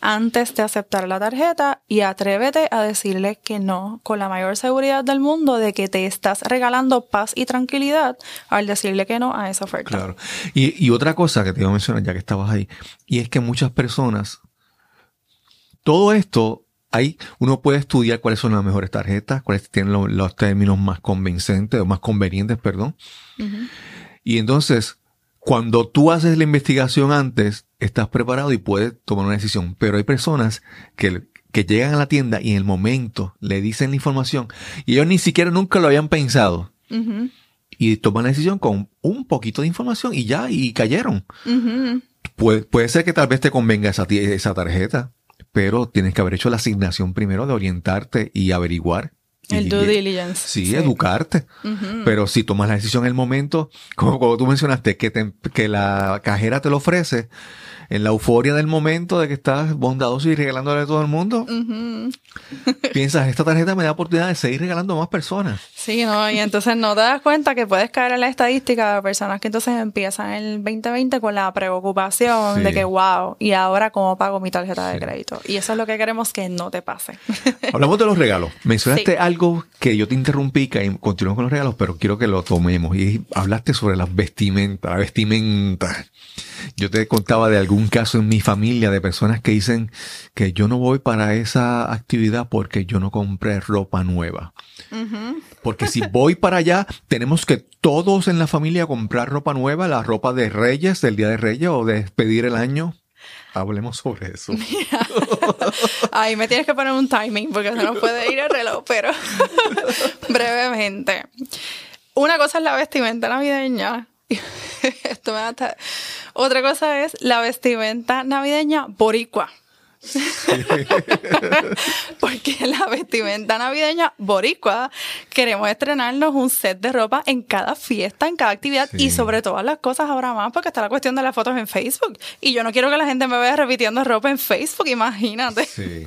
antes de aceptar la tarjeta y atrévete a decirle que no con la mayor seguridad del mundo de que te estás regalando paz y tranquilidad al decirle que no a esa oferta. Claro. Y, otra cosa que te iba a mencionar ya que estabas ahí, y es que muchas personas, todo esto, ahí uno puede estudiar cuáles son las mejores tarjetas, cuáles tienen los, términos más convincentes o más convenientes, perdón. Y entonces, cuando tú haces la investigación antes, estás preparado y puedes tomar una decisión. Pero hay personas que, que llegan a la tienda y en el momento le dicen la información y ellos ni siquiera nunca lo habían pensado. Y toman la decisión con un poquito de información y ya, y cayeron. puede ser que tal vez te convenga esa, esa tarjeta, pero tienes que haber hecho la asignación primero de orientarte y averiguar el due diligence. Sí, educarte. Pero si tomas la decisión en el momento, como, tú mencionaste, que, que la cajera te lo ofrece, en la euforia del momento de que estás bondadoso y regalándole a todo el mundo, piensas, esta tarjeta me da oportunidad de seguir regalando a más personas. Sí, no, y entonces no te das cuenta que puedes caer en la estadística de personas que entonces empiezan el 2020 con la preocupación de que, wow, ¿y ahora cómo pago mi tarjeta de crédito? Y eso es lo que queremos que no te pase. Hablamos de los regalos. Mencionaste algo que yo te interrumpí, que continuamos con los regalos, pero quiero que lo tomemos. Y hablaste sobre las vestimentas, la vestimenta. Yo te contaba de algún caso en mi familia de personas que dicen que yo no voy para esa actividad porque yo no compré ropa nueva. Porque si voy para allá, tenemos que todos en la familia comprar ropa nueva, la ropa de Reyes, del Día de Reyes o de despedir el año. Hablemos sobre eso. Ahí me tienes que poner un timing porque no nos puede ir el reloj, pero brevemente. Una cosa es la vestimenta navideña. Esto me da Otra cosa es la vestimenta navideña boricua. Porque la vestimenta navideña boricua queremos estrenarnos un set de ropa en cada fiesta, en cada actividad y sobre todas las cosas ahora más porque está la cuestión de las fotos en Facebook. Y yo no quiero que la gente me vea repitiendo ropa en Facebook, imagínate.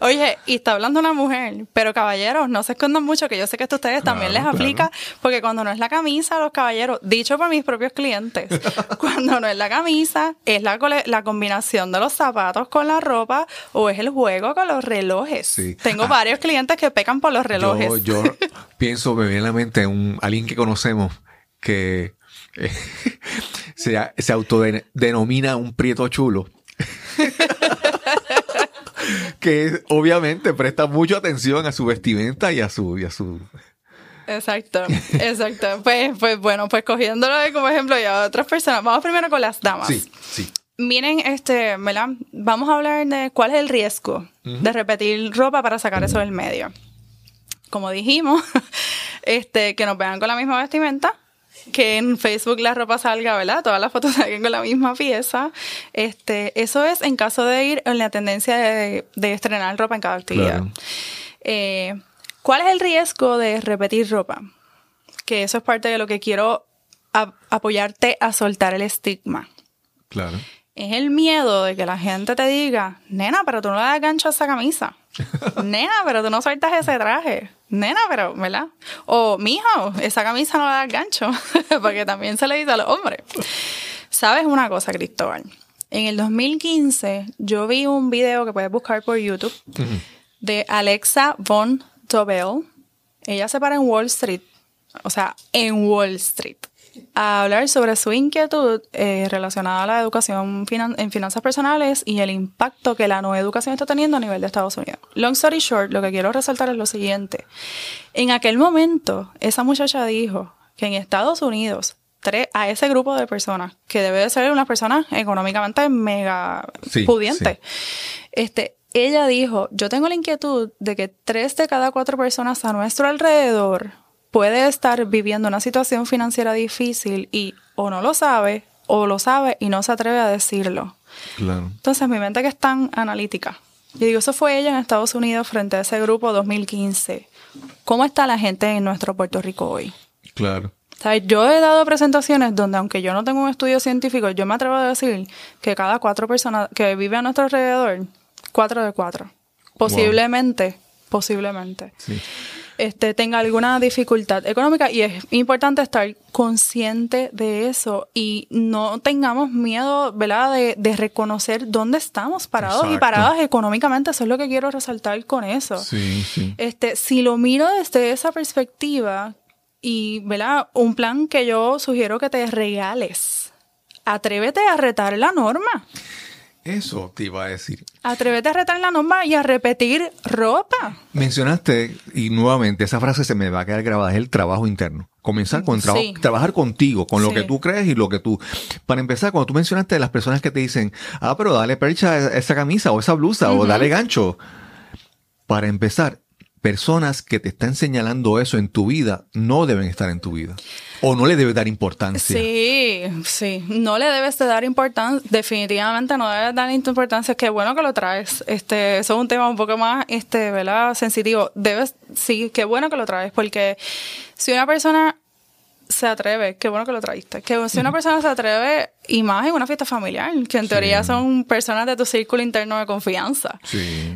Oye, y está hablando una mujer, pero caballeros, no se escondan mucho, que yo sé que esto a ustedes también les aplica, porque cuando no es la camisa, los caballeros, dicho por mis propios clientes, cuando no es la camisa, es la, la combinación de los zapatos con la ropa o es el juego con los relojes. Tengo ah. varios clientes que pecan por los relojes. Yo, pienso, me viene a la mente un, alguien que conocemos que eh, se, se autodenomina un prieto chulo. que obviamente presta mucha atención a su vestimenta y a su, y a su Exacto, exacto. Pues, pues bueno, pues cogiéndolo como ejemplo y a otras personas. Vamos primero con las damas. Sí, sí. Miren, este, ¿verdad? Vamos a hablar de cuál es el riesgo de repetir ropa para sacar eso del medio. Como dijimos, este, que nos vean con la misma vestimenta, que en Facebook la ropa salga, ¿verdad? Todas las fotos salgan con la misma pieza. Este, eso es en caso de ir en la tendencia de, estrenar ropa en cada actividad. Eh, ¿Cuál es el riesgo de repetir ropa? Que eso es parte de lo que quiero apoyarte a soltar el estigma. Claro es el miedo de que la gente te diga, nena, pero tú no le das gancho a esa camisa. nena, pero tú no sueltas ese traje. Nena, pero, ¿verdad? O, mijo, esa camisa no le das gancho. Porque también se le dice a los hombres. ¿Sabes una cosa, Cristóbal? En el 2015 yo vi un video que puedes buscar por YouTube de Alexa Von Tobel. Ella se para en Wall Street. O sea, en Wall Street a hablar sobre su inquietud eh, relacionada a la educación en finanzas personales y el impacto que la nueva educación está teniendo a nivel de Estados Unidos. Long story short, lo que quiero resaltar es lo siguiente. En aquel momento, esa muchacha dijo que en Estados Unidos a ese grupo de personas, que debe de ser unas personas económicamente mega pudientes, este, ella dijo, yo tengo la inquietud de que tres de cada cuatro personas a nuestro alrededor puede estar viviendo una situación financiera difícil y o no lo sabe o lo sabe y no se atreve a decirlo. Claro. Entonces mi mente que es tan analítica. Y digo, eso fue ella en Estados Unidos frente a ese grupo 2015. ¿Cómo está la gente en nuestro Puerto Rico hoy? Claro. ¿Sabes? Yo he dado presentaciones donde, aunque yo no tengo un estudio científico, yo me atrevo a decir que cada cuatro personas que viven a nuestro alrededor, cuatro de cuatro. Posiblemente, posiblemente. Sí este, tenga alguna dificultad económica y es importante estar consciente de eso y no tengamos miedo, ¿verdad?, de, reconocer dónde estamos parados y paradas económicamente. Eso es lo que quiero resaltar con eso. Este, si lo miro desde esa perspectiva y, ¿verdad?, un plan que yo sugiero que te regales. Atrévete a retar la norma. Eso te iba a decir. Atrévete a retar la norma y a repetir ropa. Mencionaste, y nuevamente esa frase se me va a quedar grabada, es el trabajo interno. Comenzar con trabajar contigo, con lo que tú crees y lo que tú... Para empezar, cuando tú mencionaste las personas que te dicen, ah, pero dale percha a esa camisa o esa blusa o dale gancho. Para empezar, personas que te están señalando eso en tu vida no deben estar en tu vida. O no le debes dar importancia. Sí, sí. No le debes de dar importancia. Definitivamente no debes dar importancia. Qué bueno que lo traes. Este, eso es un tema un poco más, este, ¿verdad? Sensitivo. Debes, sí, qué bueno que lo traes. Porque si una persona se atreve, qué bueno que lo traiste, que si una persona se atreve, y más en una fiesta familiar, que en teoría son personas de tu círculo interno de confianza,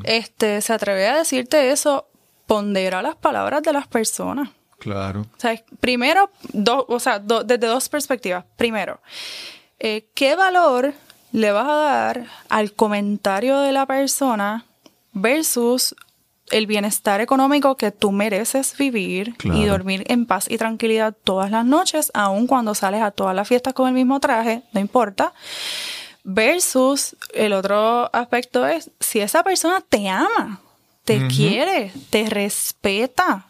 este, se atreve a decirte eso, pondera las palabras de las personas. Claro. O sea, primero, o sea, desde dos perspectivas. Primero, eh, ¿qué valor le vas a dar al comentario de la persona versus el bienestar económico que tú mereces vivir y dormir en paz y tranquilidad todas las noches, aun cuando sales a todas las fiestas con el mismo traje, no importa. Versus el otro aspecto es si esa persona te ama, te quiere, te respeta,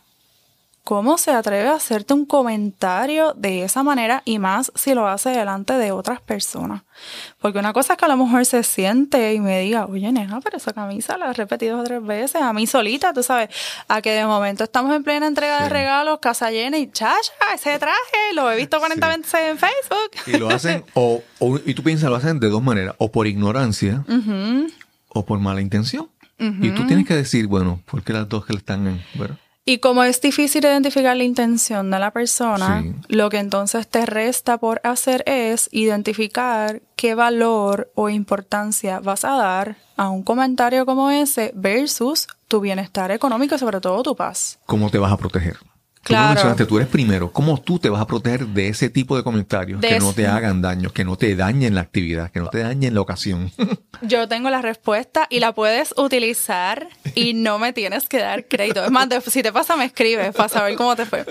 ¿Cómo se atreve a hacerte un comentario de esa manera y más si lo hace delante de otras personas? Porque una cosa es que a lo mejor se siente y me diga, oye, nena, pero esa camisa la he repetido tres veces, a mí solita, tú sabes, a que de momento estamos en plena entrega de regalos, casa llena y chacha, ese traje, lo he visto 40 veces en Facebook. Y lo hacen, o, y tú piensas, lo hacen de dos maneras, o por ignorancia o por mala intención. Y tú tienes que decir, bueno, ¿por qué las dos que le están, ¿verdad? Y como es difícil identificar la intención de la persona, lo que entonces te resta por hacer es identificar qué valor o importancia vas a dar a un comentario como ese versus tu bienestar económico y sobre todo tu paz. ¿Cómo te vas a proteger? Claro. Tú, tú eres primero. ¿Cómo tú te vas a proteger de ese tipo de comentarios que no te hagan daño, que no te dañen la actividad, que no te dañen la ocasión? Yo tengo la respuesta y la puedes utilizar y no me tienes que dar crédito. Es más, si te pasa, me escribes para saber cómo te fue.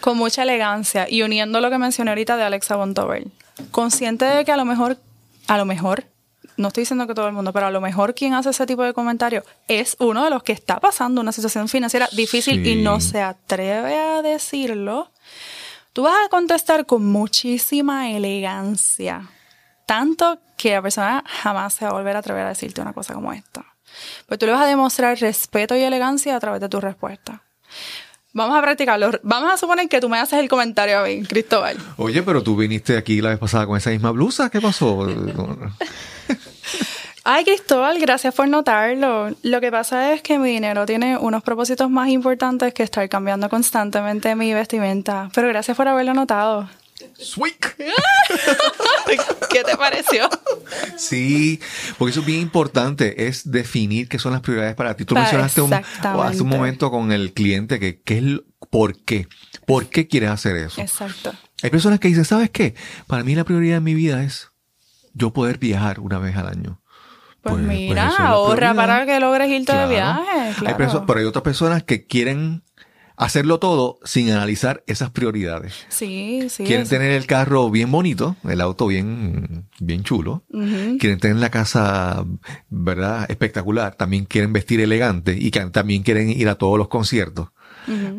Con mucha elegancia y uniendo lo que mencioné ahorita de Alexa Bontobel. Consciente de que a lo mejor, a lo mejor, no estoy diciendo que todo el mundo, pero a lo mejor quien hace ese tipo de comentarios es uno de los que está pasando una situación financiera difícil y no se atreve a decirlo, tú vas a contestar con muchísima elegancia. Tanto que la persona jamás se va a volver a atrever a decirte una cosa como esta. Pues tú le vas a demostrar respeto y elegancia a través de tu respuesta. Vamos a practicarlo. Vamos a suponer que tú me haces el comentario a mí, Cristóbal. Oye, pero tú viniste aquí la vez pasada con esa misma blusa. ¿Qué pasó? Ay, Cristóbal, gracias por notarlo. Lo que pasa es que mi dinero tiene unos propósitos más importantes que estar cambiando constantemente mi vestimenta. Pero gracias por haberlo notado. Sweet. ¿Qué te pareció? Sí, porque eso es bien importante, es definir qué son las prioridades para ti. Tú mencionaste un, hace un momento con el cliente que qué es por qué, por qué quieres hacer eso. Exacto. Hay personas que dicen, ¿sabes qué? Para mí la prioridad en mi vida es yo poder viajar una vez al año. Pues, pues mira, ahorra para que logres irte de viaje. pero hay otras personas que quieren hacerlo todo sin analizar esas prioridades. Sí, sí. Quieren tener el carro bien bonito, el auto bien, bien chulo. Quieren tener la casa, ¿verdad? Espectacular. También quieren vestir elegante y también quieren ir a todos los conciertos.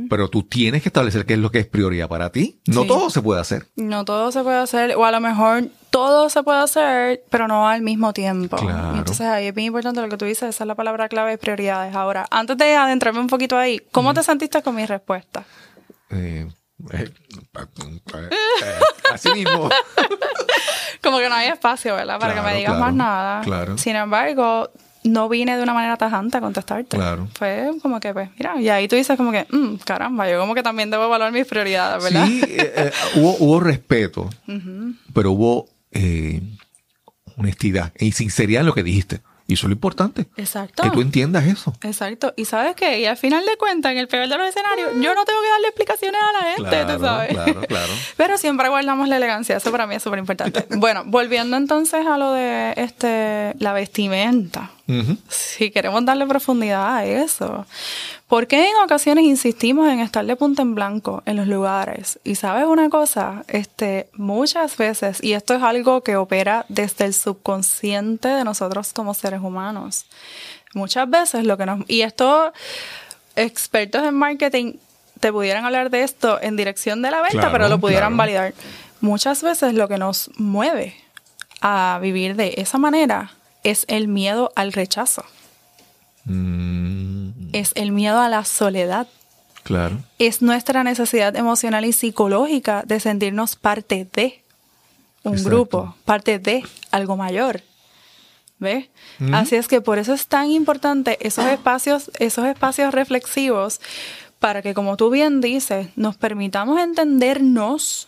Pero tú tienes que establecer qué es lo que es prioridad para ti. No todo se puede hacer. No todo se puede hacer. O a lo mejor todo se puede hacer, pero no al mismo tiempo. Entonces ahí es bien importante lo que tú dices. Esa es la palabra clave, prioridades. Ahora, antes de adentrarme un poquito ahí, ¿cómo te sentiste con mi respuesta? Eh, eh, eh, así mismo. Como que no hay espacio, ¿verdad? Para que me digas más nada. Claro. Sin embargo, no vine de una manera tajante a contestarte. Claro. Fue como que, pues, mira, y ahí tú dices como que, mm, caramba, yo como que también debo evaluar mis prioridades, ¿verdad? Sí, eh, eh, hubo, hubo, respeto, pero hubo eh, honestidad y sinceridad en lo que dijiste. Y eso es lo importante. Exacto. Que tú entiendas eso. Exacto. Y sabes qué? Y al final de cuentas, en el peor de los escenarios, yo no tengo que darle explicaciones a la gente, tú sabes. Claro, claro. Pero siempre guardamos la elegancia. Eso para mí es súper importante. bueno, volviendo entonces a lo de este la vestimenta. Si queremos darle profundidad a eso. ¿Por qué en ocasiones insistimos en estar de punta en blanco en los lugares? Y sabes una cosa, este, muchas veces, y esto es algo que opera desde el subconsciente de nosotros como seres humanos. Muchas veces lo que nos... Y esto, expertos en marketing te pudieran hablar de esto en dirección de la venta, pero lo pudieran validar. Muchas veces lo que nos mueve a vivir de esa manera es el miedo al rechazo. Mm. Es el miedo a la soledad. Claro. Es nuestra necesidad emocional y psicológica de sentirnos parte de un grupo, parte de algo mayor. ¿Ves? Mm. Así es que por eso es tan importante esos espacios, esos espacios reflexivos, para que, como tú bien dices, nos permitamos entendernos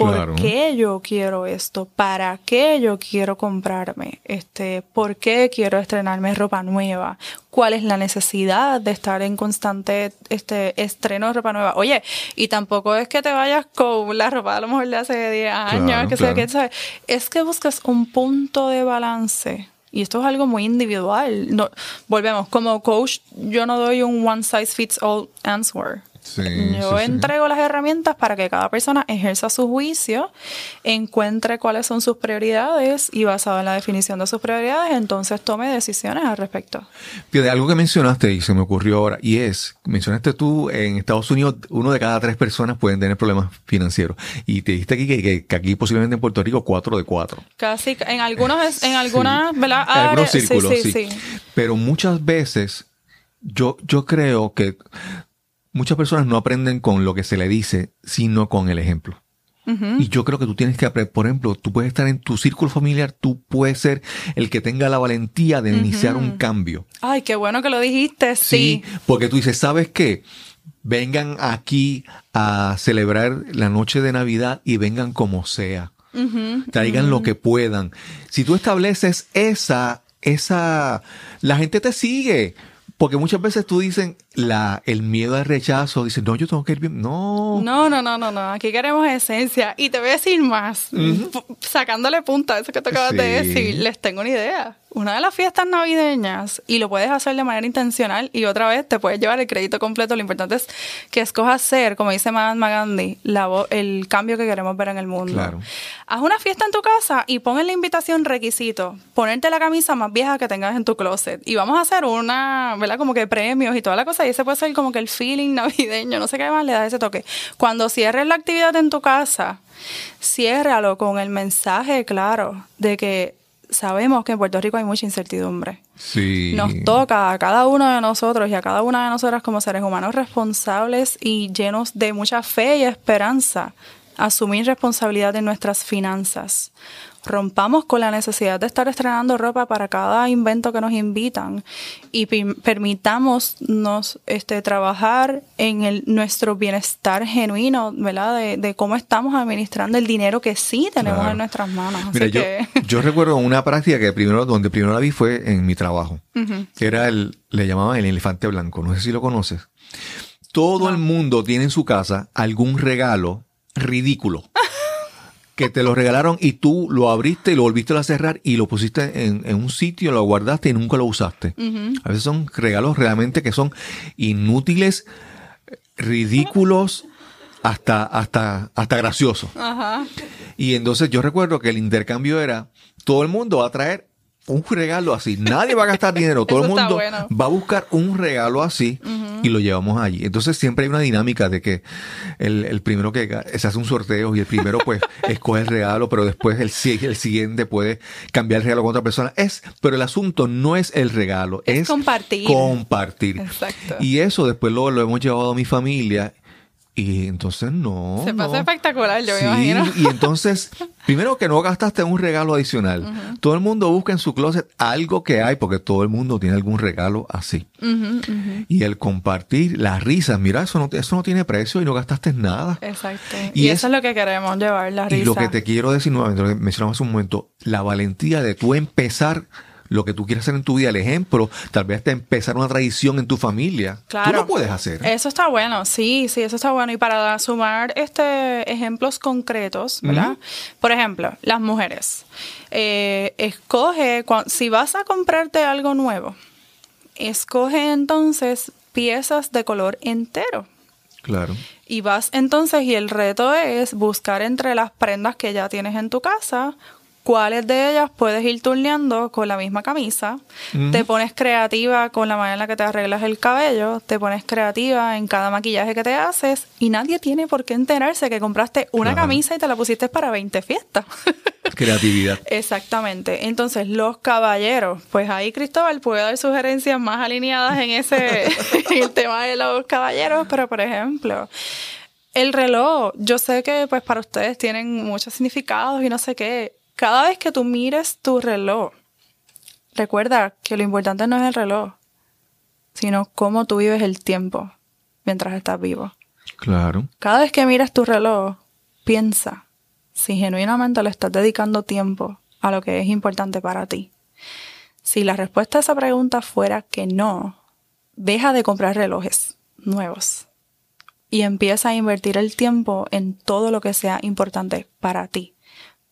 ¿Por qué yo quiero esto? ¿Para qué yo quiero comprarme? Este, ¿Por qué quiero estrenarme ropa nueva? ¿Cuál es la necesidad de estar en constante este, estreno de ropa nueva? Oye, y tampoco es que te vayas con la ropa a lo mejor de hace 10 años, que sea que ¿sabes? Es que buscas un punto de balance. Y esto es algo muy individual. No, volvemos, como coach, yo no doy un one size fits all answer. Yo entrego las herramientas para que cada persona ejerza su juicio, encuentre cuáles son sus prioridades y basado en la definición de sus prioridades, entonces tome decisiones al respecto. de algo que mencionaste y se me ocurrió ahora, y es, mencionaste tú, en Estados Unidos uno de cada tres personas pueden tener problemas financieros. Y te dijiste aquí que, aquí posiblemente en Puerto Rico cuatro de cuatro. Casi, en algunos, en algunas, ¿verdad? En algunos círculos, sí, Pero muchas veces yo, yo creo que muchas personas no aprenden con lo que se le dice, sino con el ejemplo. Y yo creo que tú tienes que aprender, por ejemplo, tú puedes estar en tu círculo familiar, tú puedes ser el que tenga la valentía de iniciar un cambio. Ay, qué bueno que lo dijiste, sí. porque tú dices, ¿sabes qué? Vengan aquí a celebrar la noche de Navidad y vengan como sea. Traigan lo que puedan. Si tú estableces esa, esa, la gente te sigue. Porque muchas veces tú dicen la, el miedo al rechazo, dicen, no, yo tengo que ir bien. No. No, no, no, no, no. Aquí queremos esencia. Y te voy a decir más, sacándole punta a eso que te acabas de decir, les tengo una idea una de las fiestas navideñas y lo puedes hacer de manera intencional y otra vez te puedes llevar el crédito completo. Lo importante es que escojas ser, como dice Mahatma Gandhi, la el cambio que queremos ver en el mundo. Claro. Haz una fiesta en tu casa y pon en la invitación requisito, ponerte la camisa más vieja que tengas en tu closet y vamos a hacer una, ¿verdad? Como que premios y toda la cosa y ese puede ser como que el feeling navideño, no sé qué más le da ese toque. Cuando cierres la actividad en tu casa, ciérralo con el mensaje claro de que sabemos que en Puerto Rico hay mucha incertidumbre. Sí. Nos toca a cada uno de nosotros y a cada una de nosotras como seres humanos responsables y llenos de mucha fe y esperanza asumir responsabilidad de nuestras finanzas rompamos con la necesidad de estar estrenando ropa para cada invento que nos invitan y permitámonos este, trabajar en el, nuestro bienestar genuino, ¿verdad? De, cómo estamos administrando el dinero que sí tenemos en nuestras manos. Mira, yo, yo, recuerdo una práctica que primero, donde primero la vi fue en mi trabajo, que era el, le llamaban el elefante blanco, no sé si lo conoces. Todo el mundo tiene en su casa algún regalo ridículo. Que te lo regalaron y tú lo abriste y lo volviste a cerrar y lo pusiste en, un sitio, lo guardaste y nunca lo usaste. A veces son regalos realmente que son inútiles, ridículos, hasta, hasta, hasta graciosos. Y entonces yo recuerdo que el intercambio era, todo el mundo va a traer un regalo así. Nadie va a gastar dinero. Todo el mundo va a buscar un regalo así y lo llevamos allí. Entonces siempre hay una dinámica de que el, primero que se hace un sorteo y el primero pues escoge el regalo, pero después el, el siguiente puede cambiar el regalo con otra persona. Es, pero el asunto no es el regalo, es, compartir. Compartir. Exacto. Y eso después lo, lo hemos llevado a mi familia y entonces no. Se pasa espectacular, yo me imagino. Y entonces, primero que no gastaste un regalo adicional. Todo el mundo busca en su closet algo que hay, porque todo el mundo tiene algún regalo así. y el compartir, las risas, mira, eso no, eso no tiene precio y no gastaste nada. Exacto. Y, eso es lo que queremos llevar, la risa. Y lo que te quiero decir nuevamente, lo que mencionamos hace un momento, la valentía de tú empezar lo que tú quieres hacer en tu vida, el ejemplo, tal vez te empezar una tradición en tu familia. Claro. Tú lo puedes hacer. Eso está bueno, sí, sí, eso está bueno. Y para sumar este ejemplos concretos, ¿verdad? Por ejemplo, las mujeres. Eh, escoge, si vas a comprarte algo nuevo, escoge entonces piezas de color entero. Claro. Y vas entonces, y el reto es buscar entre las prendas que ya tienes en tu casa cuáles de ellas puedes ir turneando con la misma camisa. Te pones creativa con la manera en la que te arreglas el cabello, te pones creativa en cada maquillaje que te haces y nadie tiene por qué enterarse que compraste una camisa y te la pusiste para 20 fiestas. Creatividad. Exactamente. Entonces, los caballeros, pues ahí Cristóbal puede dar sugerencias más alineadas en ese en el tema de los caballeros, pero por ejemplo, el reloj, yo sé que pues para ustedes tienen muchos significados y no sé qué cada vez que tú mires tu reloj, recuerda que lo importante no es el reloj, sino cómo tú vives el tiempo mientras estás vivo. Claro. Cada vez que miras tu reloj, piensa si genuinamente le estás dedicando tiempo a lo que es importante para ti. Si la respuesta a esa pregunta fuera que no, deja de comprar relojes nuevos y empieza a invertir el tiempo en todo lo que sea importante para ti.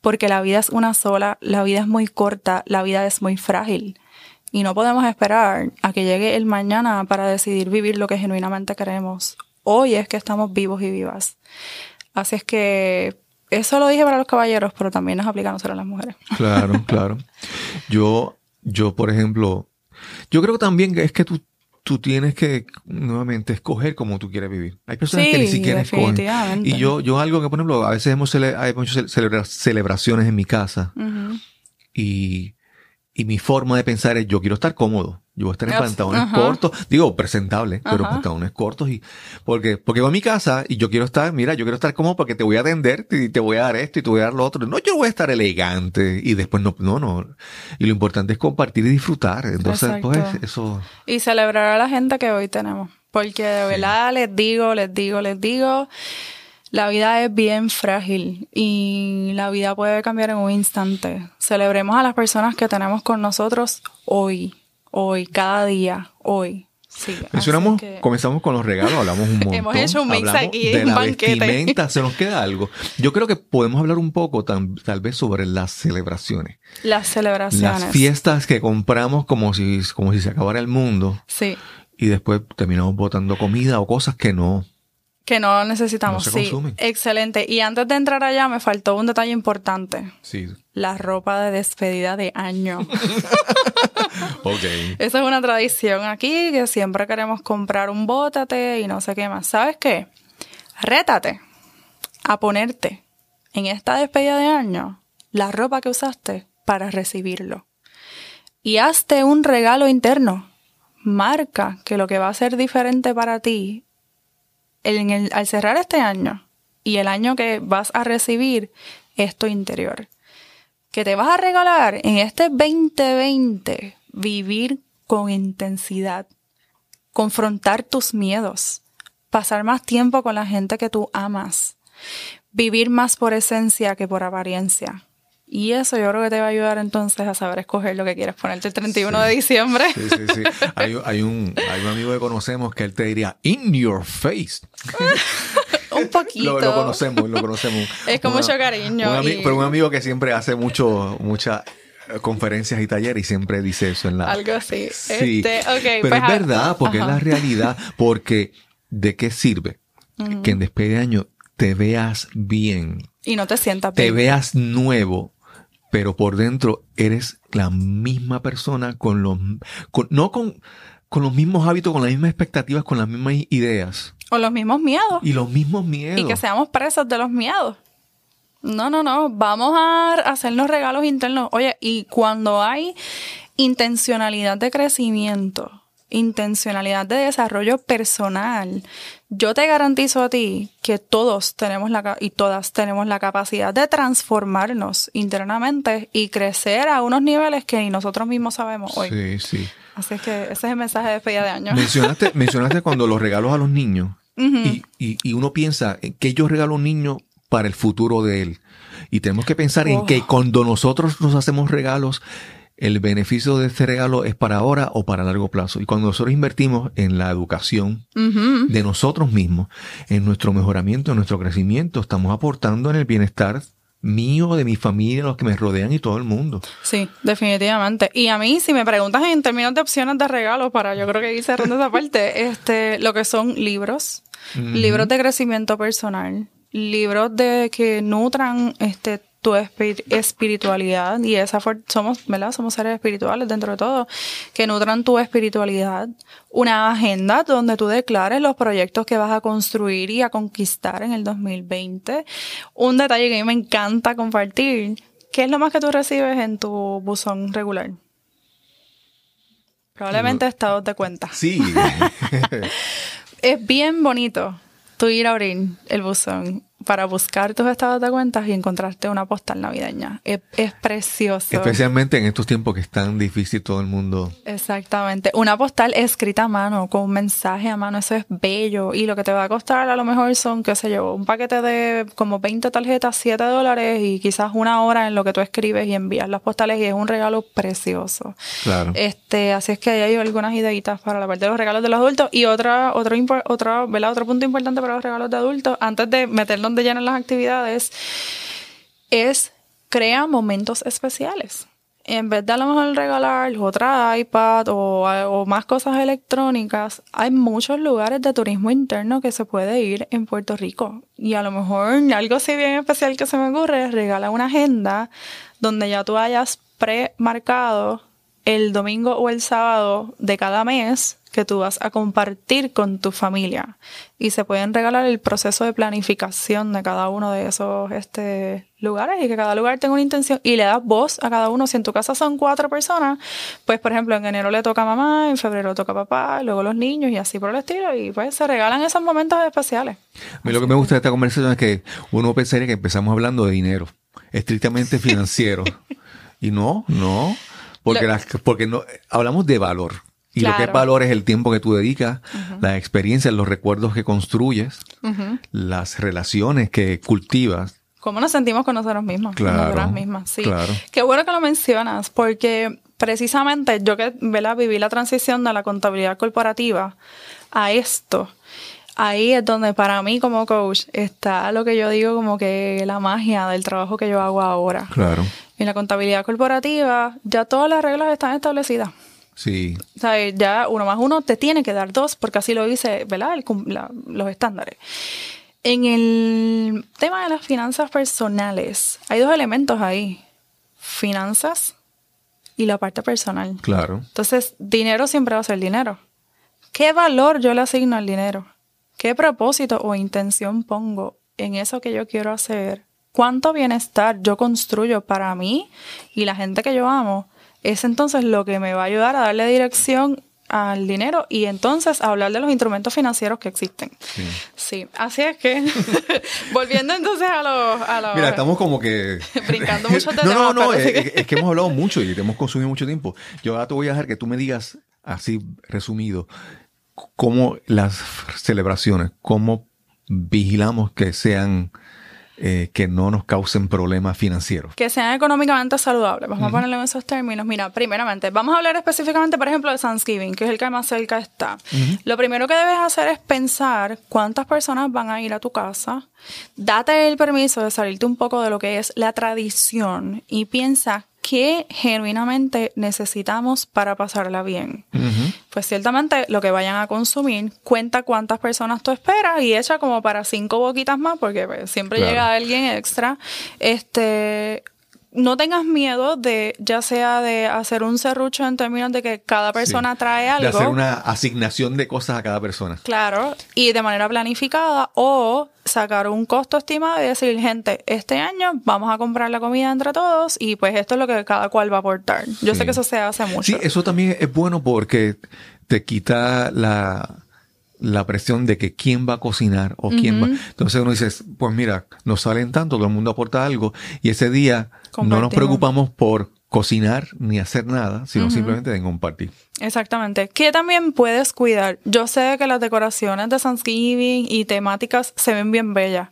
Porque la vida es una sola, la vida es muy corta, la vida es muy frágil. Y no podemos esperar a que llegue el mañana para decidir vivir lo que genuinamente queremos. Hoy es que estamos vivos y vivas. Así es que eso lo dije para los caballeros, pero también nos aplica a nosotros las mujeres. Claro, claro. Yo, yo, por ejemplo, yo creo también que es que tú tú tienes que nuevamente escoger cómo tú quieres vivir. Hay personas que ni siquiera escogen. Y yo, yo algo que, por ejemplo, a veces hemos hay muchas celebraciones en mi casa y, y mi forma de pensar es yo quiero estar cómodo. Yo voy a estar en pantalones cortos, digo presentable, pero pantalones cortos y porque porque voy a mi casa y yo quiero estar, mira, yo quiero estar cómodo porque te voy a atender y te voy a dar esto y te voy a dar lo otro. No, yo voy a estar elegante y después no, no, no. Y lo importante es compartir y disfrutar. Entonces, pues eso. Y celebrar a la gente que hoy tenemos, porque de verdad les digo, les digo, les digo. La vida es bien frágil y la vida puede cambiar en un instante. Celebremos a las personas que tenemos con nosotros hoy hoy, cada día, hoy. Sí, Mencionamos, comenzamos con los regalos, hablamos un montón. Hemos hecho un mix aquí, de un la banquete. vestimenta, se nos queda algo. Yo creo que podemos hablar un poco tal vez sobre las celebraciones. Las celebraciones. Las fiestas que compramos como si, como si se acabara el mundo. Sí. Y después terminamos botando comida o cosas que no, que no necesitamos. sí, excelente. Y antes de entrar allá me faltó un detalle importante. Sí. La ropa de despedida de año. ok. Esa es una tradición aquí que siempre queremos comprar un bótate y no sé qué más. ¿Sabes qué? Rétate a ponerte en esta despedida de año la ropa que usaste para recibirlo. Y hazte un regalo interno. Marca que lo que va a ser diferente para ti al cerrar este año y el año que vas a recibir es tu interior. Que te vas a regalar en este 2020 vivir con intensidad, confrontar tus miedos, pasar más tiempo con la gente que tú amas, vivir más por esencia que por apariencia, y eso yo creo que te va a ayudar entonces a saber escoger lo que quieres ponerte el 31 de diciembre. Sí, sí, sí. Hay, un, hay un amigo que conocemos que él te diría, in your face. un poquito. Lo, conocemos, lo conocemos. Es con mucho cariño. Pero un amigo que siempre hace mucho, muchas conferencias y talleres y siempre dice eso en la... Algo así. Sí. Este, pero pues es verdad, porque es la realidad, porque ¿de qué sirve? Que en despegue de año te veas bien. Y no te sientas bien. Te veas nuevo pero por dentro eres la misma persona con los, no con, con los mismos hábitos, con las mismas expectativas, con las mismas ideas. O los mismos miedos. Y los mismos miedos. Y que seamos presos de los miedos. No, no, no. Vamos a hacernos regalos internos. Oye, y cuando hay intencionalidad de crecimiento, intencionalidad de desarrollo personal, yo te garantizo a ti que todos tenemos la y todas tenemos la capacidad de transformarnos internamente y crecer a unos niveles que ni nosotros mismos sabemos hoy. Sí, sí. Así es que ese es el mensaje de despedida de año. Mencionaste, mencionaste cuando los regalos a los niños y, y, uno piensa en que yo regalo a un niño para el futuro de él. Y tenemos que pensar en que oh. cuando nosotros nos hacemos regalos, el beneficio de este regalo es para ahora o para largo plazo. Y cuando nosotros invertimos en la educación de nosotros mismos, en nuestro mejoramiento, en nuestro crecimiento, estamos aportando en el bienestar mío, de mi familia, los que me rodean y todo el mundo. Sí, definitivamente. Y a mí, si me preguntas en términos de opciones de regalo, para yo creo que ir cerrando esa parte, este, lo que son libros, libros de crecimiento personal, libros de que nutran este tu espiritualidad y esa somos, ¿verdad? Somos seres espirituales dentro de todo, que nutran tu espiritualidad, una agenda donde tú declares los proyectos que vas a construir y a conquistar en el 2020. Un detalle que a mí me encanta compartir, ¿qué es lo más que tú recibes en tu buzón regular? Probablemente estados de cuenta. Sí. es bien bonito tú ir a abrir el buzón para buscar tus estados de cuentas y encontrarte una postal navideña. Es, precioso. Especialmente en estos tiempos que es tan difícil todo el mundo. Exactamente. Una postal escrita a mano, con un mensaje a mano, eso es bello. Y lo que te va a costar a lo mejor son, qué sé yo, un paquete de como 20 tarjetas, 7 dólares y quizás una hora en lo que tú escribes y envías las postales y es un regalo precioso. Claro. Este, así es que hay algunas ideitas para la parte de los regalos de los adultos y otra, otro, otro, otro punto importante para los regalos de adultos, antes de meternos de las actividades, es crea momentos especiales. En vez de a lo mejor regalar otra iPad o, o, más cosas electrónicas, hay muchos lugares de turismo interno que se puede ir en Puerto Rico. Y a lo mejor algo así bien especial que se me ocurre es regalar una agenda donde ya tú hayas premarcado el domingo o el sábado de cada mes que tú vas a compartir con tu familia. Y se pueden regalar el proceso de planificación de cada uno de esos este, lugares y que cada lugar tenga una intención y le das voz a cada uno. Si en tu casa son cuatro personas, pues por ejemplo en enero le toca a mamá, en febrero toca a papá, luego los niños y así por el estilo. Y pues se regalan esos momentos especiales. A mí lo que me gusta de esta conversación es que uno pensaría que empezamos hablando de dinero, estrictamente financiero. y no, no. Porque, porque no, hablamos de valor. Y lo que es valor es el tiempo que tú dedicas, las experiencias, los recuerdos que construyes, las relaciones que cultivas. ¿Cómo nos sentimos con nosotros mismos? Claro, mismas, sí. Qué bueno que lo mencionas, porque precisamente yo que viví la transición de la contabilidad corporativa a esto, ahí es donde para mí como coach está lo que yo digo como que la magia del trabajo que yo hago ahora. Claro. En la contabilidad corporativa ya todas las reglas están establecidas. Sí. O sea, ya uno más uno te tiene que dar dos, porque así lo dice, ¿verdad? los estándares. En el tema de las finanzas personales, hay dos elementos ahí. Finanzas y la parte personal. Claro. Entonces, dinero siempre va a ser dinero. ¿Qué valor yo le asigno al dinero? ¿Qué propósito o intención pongo en eso que yo quiero hacer cuánto bienestar yo construyo para mí y la gente que yo amo, es entonces lo que me va a ayudar a darle dirección al dinero y entonces a hablar de los instrumentos financieros que existen. Sí, así es que, volviendo entonces a los... Mira, estamos como que... brincando mucho de No, no, no, es, es, que hemos hablado mucho y te hemos consumido mucho tiempo. Yo ahora te voy a dejar que tú me digas, así resumido, cómo las celebraciones, cómo vigilamos que sean eh, que no nos causen problemas financieros. Que sean económicamente saludables. Vamos a ponerlo en esos términos. Mira, primeramente, vamos a hablar específicamente, por ejemplo, de Thanksgiving, que es el que más cerca está. Lo primero que debes hacer es pensar cuántas personas van a ir a tu casa. Date el permiso de salirte un poco de lo que es la tradición y piensa qué genuinamente necesitamos para pasarla bien. Pues ciertamente lo que vayan a consumir, cuenta cuántas personas tú esperas y echa como para cinco boquitas más, porque pues, siempre llega alguien extra. Este, no tengas miedo de, ya sea de hacer un serrucho en términos de que cada persona trae algo. De hacer una asignación de cosas a cada persona. Claro, y de manera planificada o sacar un costo estimado y decir, gente, este año vamos a comprar la comida entre todos y pues esto es lo que cada cual va a aportar. Yo sé que eso se hace mucho. Sí, eso también es bueno porque te quita la la presión de que quién va a cocinar o quién va. Entonces uno dice, pues mira, nos salen tanto, todo el mundo aporta algo y ese día no nos preocupamos por cocinar ni hacer nada, sino simplemente de compartir. Exactamente. Que también puedes cuidar. Yo sé que las decoraciones de Thanksgiving y temáticas se ven bien bellas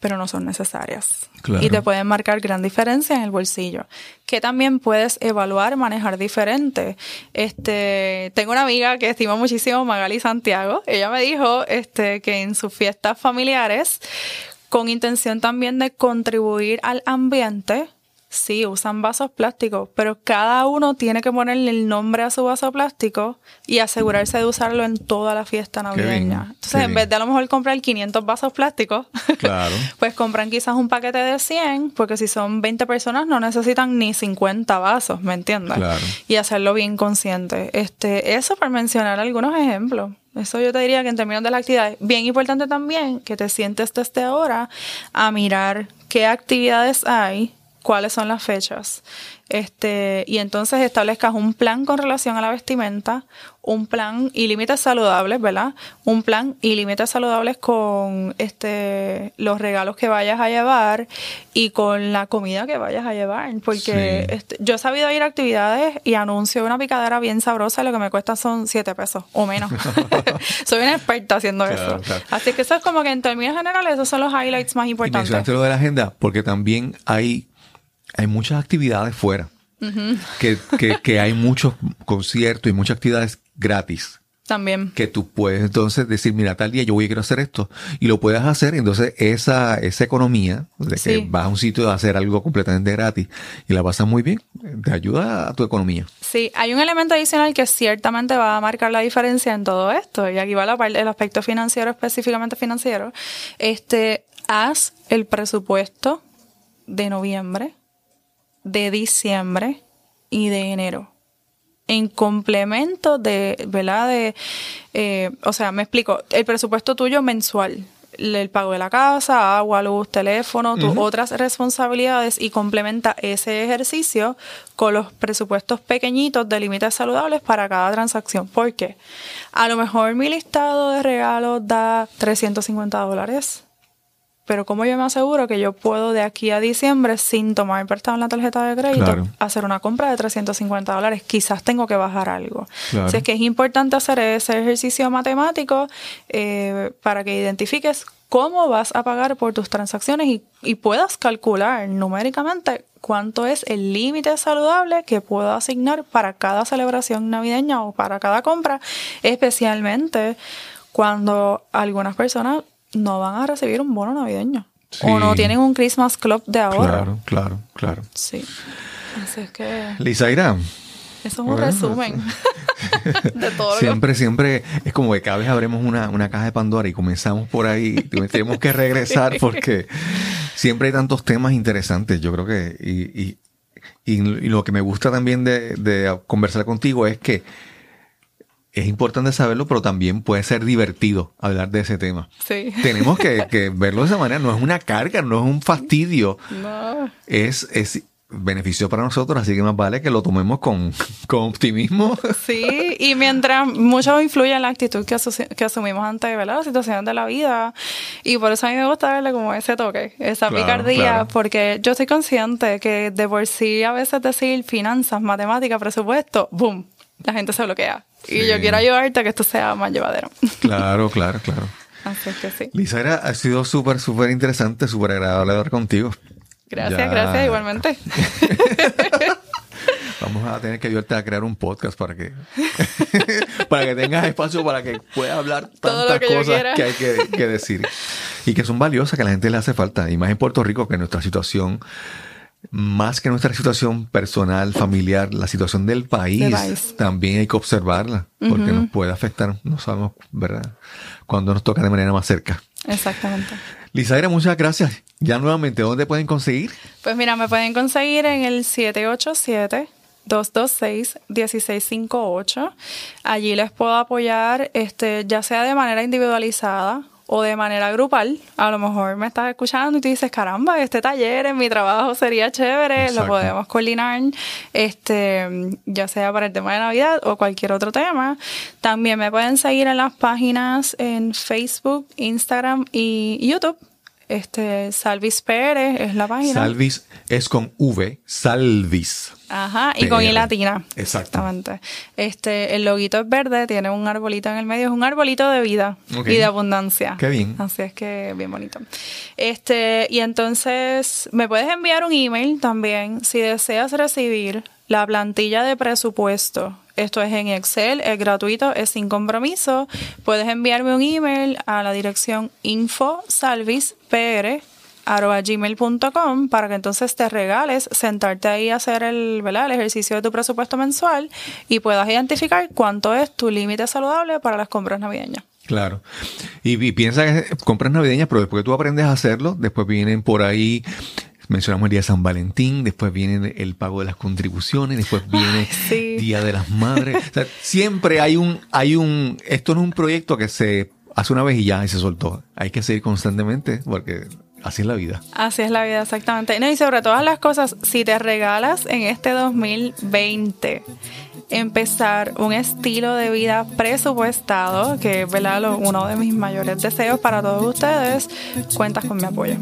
pero no son necesarias. Y te pueden marcar gran diferencia en el bolsillo. Que también puedes evaluar, manejar diferente. Este, tengo una amiga que estimo muchísimo, Magali Santiago. Ella me dijo este, que en sus fiestas familiares, con intención también de contribuir al ambiente, Sí, usan vasos plásticos, pero cada uno tiene que ponerle el nombre a su vaso plástico y asegurarse de usarlo en toda la fiesta navideña. Entonces, en vez de a lo mejor comprar 500 vasos plásticos, pues compran quizás un paquete de 100, porque si son 20 personas no necesitan ni 50 vasos, ¿me entiendes? Y hacerlo bien consciente. Este, eso para mencionar algunos ejemplos. Eso yo te diría que en términos de la actividad, bien importante también que te sientes desde ahora a mirar qué actividades hay cuáles son las fechas. Este, y entonces establezcas un plan con relación a la vestimenta, un plan y límites saludables, ¿verdad? Un plan y límites saludables con este los regalos que vayas a llevar y con la comida que vayas a llevar. Porque este, yo he sabido ir a actividades y anuncio una picadera bien sabrosa y lo que me cuesta son 7 pesos o menos. Soy una experta haciendo eso. Así que eso es como que en términos generales, esos son los highlights más importantes. Y mencionaste lo de la agenda, porque también hay hay muchas actividades fuera. que, que, hay muchos conciertos y muchas actividades gratis. También. Que tú puedes entonces decir, mira, tal día yo voy a quiero hacer esto. Y lo puedes hacer. Entonces, esa, esa economía de que vas a un sitio a hacer algo completamente gratis y la pasas muy bien, te ayuda a tu economía. Sí, hay un elemento adicional que ciertamente va a marcar la diferencia en todo esto. Y aquí va la parte, el aspecto financiero, específicamente financiero. Este, haz el presupuesto de noviembre de diciembre y de enero. En complemento de, ¿verdad? De, eh, o sea, me explico, el presupuesto tuyo mensual, el pago de la casa, agua, luz, teléfono, tus otras responsabilidades y complementa ese ejercicio con los presupuestos pequeñitos de límites saludables para cada transacción. ¿Por qué? A lo mejor mi listado de regalos da 350 dólares pero como yo me aseguro que yo puedo de aquí a diciembre, sin tomar prestado en la tarjeta de crédito, hacer una compra de 350 dólares, quizás tengo que bajar algo. Así es que es importante hacer ese ejercicio matemático eh, para que identifiques cómo vas a pagar por tus transacciones y, puedas calcular numéricamente cuánto es el límite saludable que puedo asignar para cada celebración navideña o para cada compra, especialmente cuando algunas personas no van a recibir un bono navideño. O no tienen un Christmas Club de ahorro. Claro, claro, claro. Sí. Así es que. Lizaira. Eso es un resumen de todo lo Siempre, siempre es como que cada vez abremos una, caja de Pandora y comenzamos por ahí. tenemos que regresar porque siempre hay tantos temas interesantes. Yo creo que. Y, y, lo que me gusta también de, de conversar contigo es que es importante saberlo, pero también puede ser divertido hablar de ese tema. Sí. Tenemos que, verlo de esa manera. No es una carga, no es un fastidio. No. Es, es beneficio para nosotros, así que más vale que lo tomemos con, optimismo. Sí, y mientras mucho influye en la actitud que, que asumimos ante ¿verdad? las situaciones de la vida, y por eso a mí me gusta darle como ese toque, esa picardía, porque yo estoy consciente que de por sí a veces decir finanzas, matemáticas, presupuesto, ¡boom! La gente se bloquea. Y yo quiero ayudarte a que esto sea más llevadero. Claro, claro, claro. Así que sí. Lisa, ha sido súper, súper interesante, súper agradable hablar contigo. Gracias, gracias, igualmente. Vamos a tener que ayudarte a crear un podcast para que para que tengas espacio para que puedas hablar tantas cosas que hay que, que, decir y que son valiosas que a la gente le hace falta y más en Puerto Rico que nuestra situación más que nuestra situación personal, familiar, la situación del país, también hay que observarla, porque nos puede afectar, no sabemos, ¿verdad? Cuando nos toca de manera más cerca. Exactamente. Lisaira, muchas gracias. Ya nuevamente, ¿dónde pueden conseguir? Pues mira, me pueden conseguir en el 787 226-1658. Allí les puedo apoyar, este, ya sea de manera individualizada o de manera grupal. A lo mejor me estás escuchando y tú dices, caramba, este taller en mi trabajo sería chévere, lo podemos coordinar, este, ya sea para el tema de Navidad o cualquier otro tema. También me pueden seguir en las páginas en Facebook, Instagram y YouTube. Este, Salvis Pérez es la página. Salvis es con V, Salvis. Ajá, y con I latina. Exactamente. Este, el loguito es verde, tiene un arbolito en el medio, es un arbolito de vida y de abundancia. Qué bien. Así es que bien bonito. Este, y entonces me puedes enviar un email también si deseas recibir la plantilla de presupuesto. Esto es en Excel, es gratuito, es sin compromiso. Puedes enviarme un email a la dirección infosalvispr gmail.com para que entonces te regales sentarte ahí a hacer el, ¿verdad? el ejercicio de tu presupuesto mensual y puedas identificar cuánto es tu límite saludable para las compras navideñas. Claro. Y, piensa que compras navideñas, pero después que tú aprendes a hacerlo, después vienen por ahí mencionamos el día de San Valentín, después viene el pago de las contribuciones, después viene Día de las Madres. O sea, siempre hay un, hay un, esto no es un proyecto que se hace una vez y ya y se soltó. Hay que seguir constantemente porque Así es la vida. Así es la vida, exactamente. No, y sobre todas las cosas, si te regalas en este 2020 empezar un estilo de vida presupuestado, que es uno de mis mayores deseos para todos ustedes, cuentas con mi apoyo.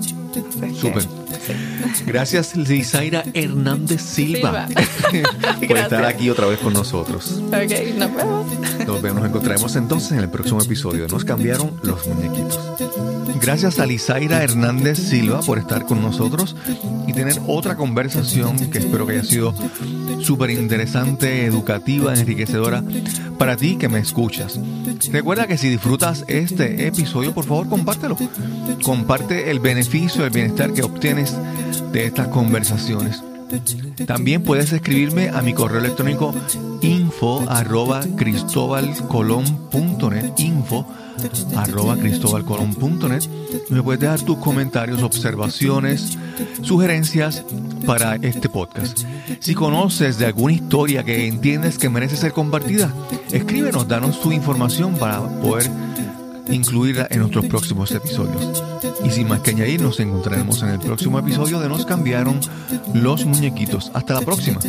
Súper. Gracias, Lizaira Hernández Silva, por estar aquí otra vez con nosotros. Ok, nos vemos. Nos vemos, nos encontraremos entonces en el próximo episodio. Nos cambiaron los muñequitos. Gracias a Lizaira Hernández Silva por estar con nosotros y tener otra conversación que espero que haya sido súper interesante, educativa, enriquecedora para ti que me escuchas. Recuerda que si disfrutas este episodio, por favor compártelo. Comparte el beneficio, el bienestar que obtienes de estas conversaciones. También puedes escribirme a mi correo electrónico info arroba info arroba cristobalcolón.net. Me puedes dejar tus comentarios, observaciones, sugerencias para este podcast. Si conoces de alguna historia que entiendes que merece ser compartida, escríbenos, danos tu información para poder incluirla en nuestros próximos episodios. Y sin más que añadir, nos encontraremos en el próximo episodio de Nos cambiaron los muñequitos. Hasta la próxima.